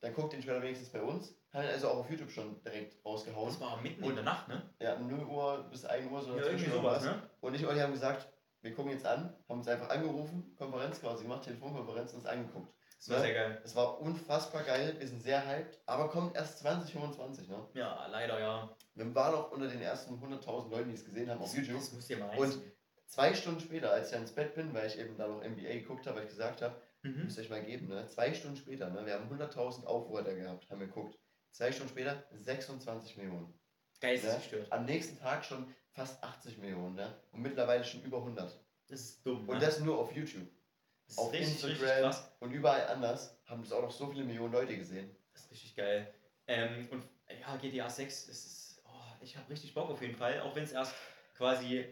dann guckt den Trailer wenigstens bei uns. Hat also auch auf YouTube schon direkt rausgehauen. Das war mitten Und- in der Nacht, ne? Ja, 0 Uhr bis 1 Uhr so Ja, irgendwie sowas, ne? Und ich und Olli haben gesagt, wir gucken jetzt an, haben uns einfach angerufen, Konferenz quasi gemacht, Telefonkonferenz und uns angeguckt. Das war Ja. sehr geil. Es war unfassbar geil, wir sind sehr hyped, aber kommt erst 2025, ne? Ja, leider ja. Wir waren auch unter den ersten 100.000 Leuten, die es gesehen haben auf YouTube. Das muss dir mal Und zwei Stunden später, als ich ins Bett bin, weil ich eben da noch NBA geguckt habe, weil ich gesagt habe, Mhm. müsst ihr euch mal geben, ne? Zwei Stunden später, ne? Wir haben 100.000 Aufruhr da gehabt, haben wir geguckt. Zwei Stunden später 26 Millionen. Geistesgestört. Am nächsten Tag schon fast 80 Millionen, ne? Und mittlerweile schon über 100. Das ist dumm. Und ne? das nur auf YouTube. Auf richtig, richtig Instagram. krass. Und überall anders haben das auch noch so viele Millionen Leute gesehen. Das ist richtig geil. Ähm, und ja, GTA 6, das ist. Oh, ich habe richtig Bock auf jeden Fall. Auch wenn es erst quasi.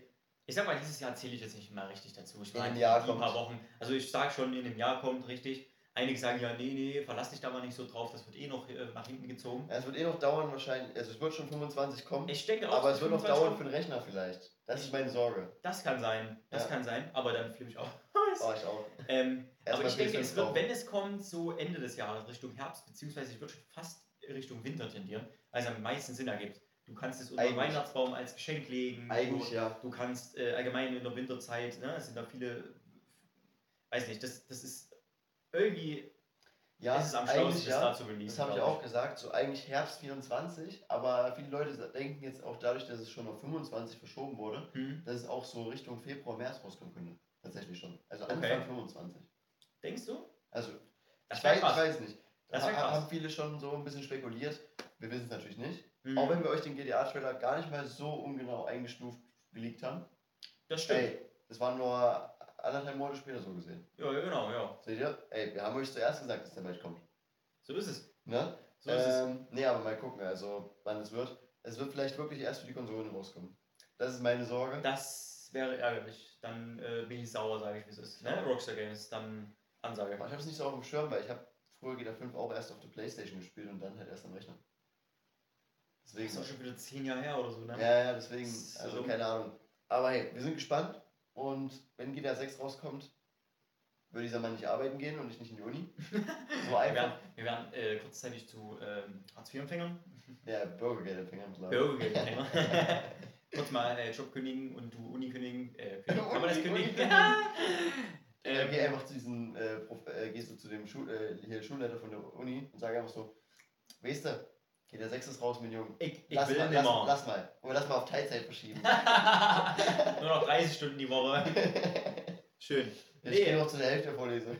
Ich sag mal, dieses Jahr zähle ich jetzt nicht mal richtig dazu. Ich In meine, Jahr die paar. Wochen. Also ich sag schon, in einem Jahr kommt richtig. Einige sagen ja, nee, nee, verlass dich da mal nicht so drauf, das wird eh noch äh, nach hinten gezogen. Ja, es wird eh noch dauern wahrscheinlich, also es wird schon 25 kommen, Ich denke auch, aber es wird noch 25 dauern für den Rechner vielleicht. Das ist meine Sorge. Das kann sein, das Ja. kann sein, aber dann flippe ich auch. Oh, ich auch. ähm, aber ich denke, PS5 es wird, wenn es kommt, so Ende des Jahres, Richtung Herbst, beziehungsweise ich würde schon fast Richtung Winter tendieren, weil es am meisten Sinn ergibt. Du kannst es unter den Eigentlich. Weihnachtsbaum als Geschenk legen. Eigentlich du, ja. du kannst äh, allgemein in der Winterzeit, ne, es sind da viele, weiß nicht, das, das ist irgendwie, Ja, es ist am eigentlich schlausten, das ja. da zu releasen. Das habe ich auch gesagt, so eigentlich Herbst 24, aber viele Leute denken jetzt auch dadurch, dass es schon auf 25 verschoben wurde, Hm. dass es auch so Richtung Februar, März rauskommen könnte. Tatsächlich schon. Also Okay. Anfang 25. Denkst du? Also, Das ich, weiß, ich krass. weiß nicht. Das ha- krass. haben viele schon so ein bisschen spekuliert. Wir wissen es natürlich nicht. Hm. Auch wenn wir euch den GTA-Trailer gar nicht mal so ungenau eingestuft geleakt haben. Das stimmt. Ey, das war nur anderthalb Monate später so gesehen. Ja, ja, genau, ja. Seht ihr? Ey, wir haben euch zuerst gesagt, dass der bald kommt. So ist es. Ne? So ist es. ähm, Nee, aber mal gucken, also wann es wird. Es wird vielleicht wirklich erst für die Konsolen rauskommen. Das ist meine Sorge. Das wäre ärgerlich. Dann äh, bin ich sauer, sage ich, wie es ist. Ne? Rockstar Games, dann Ansage. Aber ich habe es nicht so auf dem Schirm, weil ich habe früher GTA 5 auch erst auf der Playstation gespielt und dann halt erst am Rechner. Das Deswegen. ist auch schon wieder zehn Jahre her oder so, ne? Ja, ja, deswegen, So also dumm. keine Ahnung. Aber hey, wir sind gespannt und wenn GTA 6 rauskommt, würde dieser Mann nicht arbeiten gehen und ich nicht in die Uni. So Wir einfach. werden, wir werden äh, kurzzeitig zu ähm, Hartz-IV-Empfängern, Ja, Bürgergeldempfänger mittlerweile. Bürgergeldempfänger, kurz mal äh, Job kündigen und du Uni kündigen. Äh, kündigen. Kann man das kündigen? Kündigen. Dann ähm, geh einfach zu diesem, äh, Prof, äh, gehst du zu dem Schul, äh, hier Schulleiter von der Uni und sag einfach so, weißt du, GTA 6 ist raus, Junge. ich ich Lass will mal, lass, mehr. lass mal. Oder lass mal auf Teilzeit verschieben. Nur noch 30 Stunden die Woche. Schön. Ich Nee. gehe noch zu der Hälfte der Vorlesung.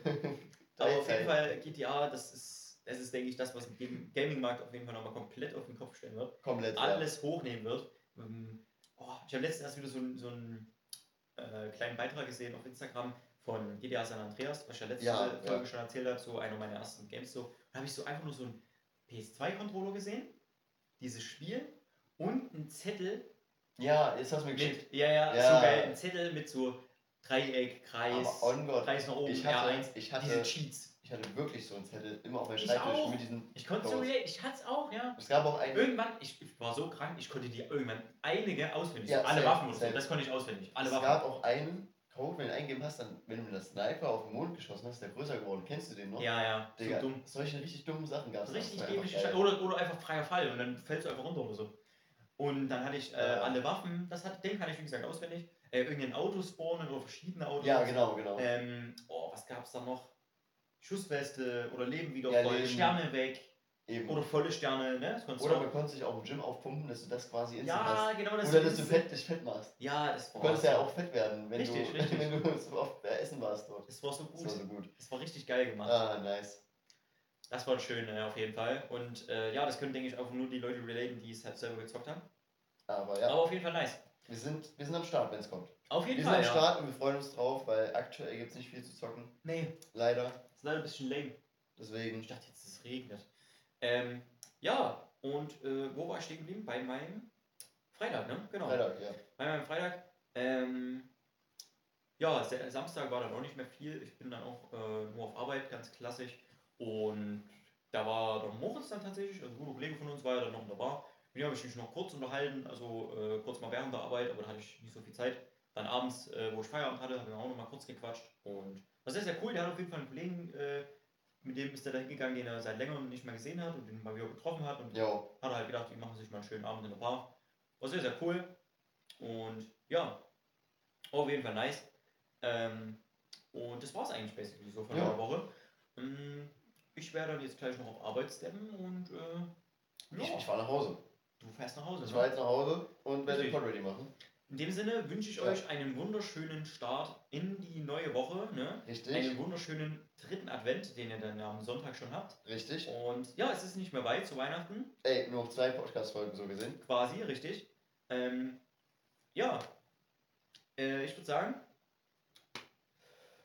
Aber auf jeden Fall GTA, das ist, das ist denke ich, das, was den Gaming-Markt auf jeden Fall nochmal komplett auf den Kopf stellen wird. Komplett. ja. Alles hochnehmen wird. Oh, ich habe letztens erst wieder so, einen- so einen äh, kleinen Beitrag gesehen auf Instagram von GTA San Andreas, was ich ja letzte Ja, Folge ja. schon erzählt habe, so einer meiner ersten Games so. Da habe ich so einfach nur so einen PS2-Controller gesehen, dieses Spiel und einen Zettel Ja, jetzt hast du mir geschickt. mit, ja, ja, Ja. so geil, ein Zettel mit so Dreieck, Kreis, Aber on God, Kreis nach oben, ich hatte, R1, ich hatte, diese Cheats. ich hatte wirklich so einen Zettel immer auf meinem Schreibtisch auch. mit diesen. Ich konnte so, ich hatte es auch, ja. Es gab auch einen. Irgendwann, ich, ich war so krank, ich konnte die irgendwann einige auswendig. Ja, alle Waffen und so, das konnte ich auswendig. Alle es Waffen. gab auch einen Code, wenn du ihn eingegeben hast, dann, wenn du mit der Sniper auf den Mond geschossen hast, ist der größer geworden. Kennst du den noch? Ja, ja, Digga, so dumm. solche richtig dummen Sachen gab es. Richtig dämliche Scheiße. Oder, oder einfach freier Fall und dann fällst du einfach runter oder so. Und dann hatte ich äh, Ja. alle Waffen, das hat, den kann ich wie gesagt auswendig. Äh, irgendein Auto spawnen oder verschiedene Autos. Ja, genau, genau. Ähm, oh, was gab's da noch? Schussweste oder Leben wieder Ja, voll, Leben. Sterne weg Eben. oder volle Sterne, ne? Das du Oder man konnte sich auch im Gym aufpumpen, dass du das quasi instant Ja, hast. genau das Oder dass du fett, dich fett machst. Ja, das Du war, konntest ja auch fett werden, wenn Richtig, du, richtig. wenn du so oft äh, essen warst dort. das war so Das gut. war so gut. Das war richtig geil gemacht. Ah, nice. Das war schön, äh, auf jeden Fall. Und äh, ja, das können, denke ich, auch nur die Leute relaten, die es halt selber gezockt haben. Aber ja, Aber auf jeden Fall nice. wir sind, wir sind am Start, wenn es kommt. Auf jeden Wir sind Fall, am ja. Start und wir freuen uns drauf, weil aktuell gibt es nicht viel zu zocken. Nee, Leider. ist leider ein bisschen lame. Deswegen. Ich dachte jetzt, es regnet. Ähm, ja, und äh, wo war ich stehen geblieben? Bei meinem Freitag, ne? Genau. Freitag, ja. Bei meinem Freitag. Ähm, ja, Sa- Samstag war dann auch nicht mehr viel. Ich bin dann auch äh, nur auf Arbeit, ganz klassisch. Und da war der Moritz dann tatsächlich, also ein guter Kollege von uns war ja dann noch in der Bar. Mit dem habe ich mich noch kurz unterhalten, also äh, kurz mal während der Arbeit, aber da hatte ich nicht so viel Zeit. Dann abends, äh, wo ich Feierabend hatte, haben wir auch noch mal kurz gequatscht. Und das ist sehr cool. Der hat auf jeden Fall einen Kollegen, äh, mit dem ist er da hingegangen, den er seit längerem nicht mehr gesehen hat und den mal wieder getroffen hat. Und Jo. hat er halt gedacht, die machen sich mal einen schönen Abend in der Bar. War sehr, sehr cool. Und ja, auf jeden Fall nice. Ähm, und das war es eigentlich basically so von Ja. der Woche. Ähm, ich werde dann jetzt gleich noch auf Arbeit steppen und äh, Ich, ja, ich fahre nach Hause. du fährst nach Hause. Ich ne? fahre jetzt nach Hause und werde den. Pod ready machen. In dem Sinne wünsche ich Ja. euch einen wunderschönen Start in die neue Woche. Ne? Richtig. Einen wunderschönen dritten Advent, den ihr dann am Sonntag schon habt. Richtig. Und ja, es ist nicht mehr weit zu Weihnachten. Ey, nur noch zwei Podcast-Folgen so gesehen. Quasi, richtig. Ähm, ja, äh, ich würde sagen,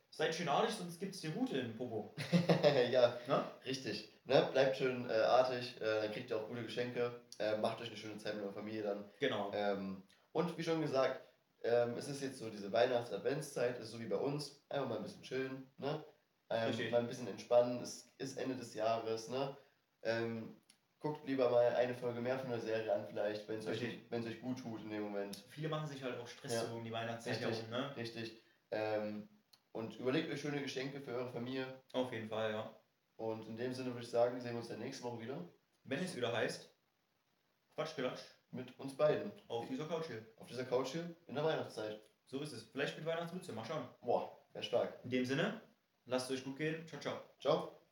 seid schön artig, sonst gibt es die Route in Popo. ja, Ne? richtig. Ne? Bleibt schön äh, artig, äh, dann kriegt ihr auch gute Geschenke. Äh, macht euch eine schöne Zeit mit eurer Familie dann. Genau. Ähm, und wie schon gesagt, ähm, es ist jetzt so diese Weihnachts-Adventszeit, ist so wie bei uns. Einfach mal ein bisschen chillen, ne? Ähm, mal ein bisschen entspannen. Es ist Ende des Jahres, ne? Ähm, guckt lieber mal eine Folge mehr von der Serie an, vielleicht, wenn es euch, wenn's euch gut tut in dem Moment. Viele machen sich halt auch Stress Ja. so um die Weihnachtszeit Richtig. herum, ne? Richtig. Ähm, und überlegt euch schöne Geschenke für eure Familie. Auf jeden Fall, ja. Und in dem Sinne würde ich sagen, sehen wir uns dann nächste Woche wieder Wenn es wieder heißt, Quatschgelasch mit uns beiden auf dieser Couch hier. auf dieser Couch hier in der Weihnachtszeit. So ist es. Vielleicht mit Weihnachtsmütze, mal schauen. Boah, wäre stark. In dem Sinne, lasst es euch gut gehen. Ciao, ciao. Ciao.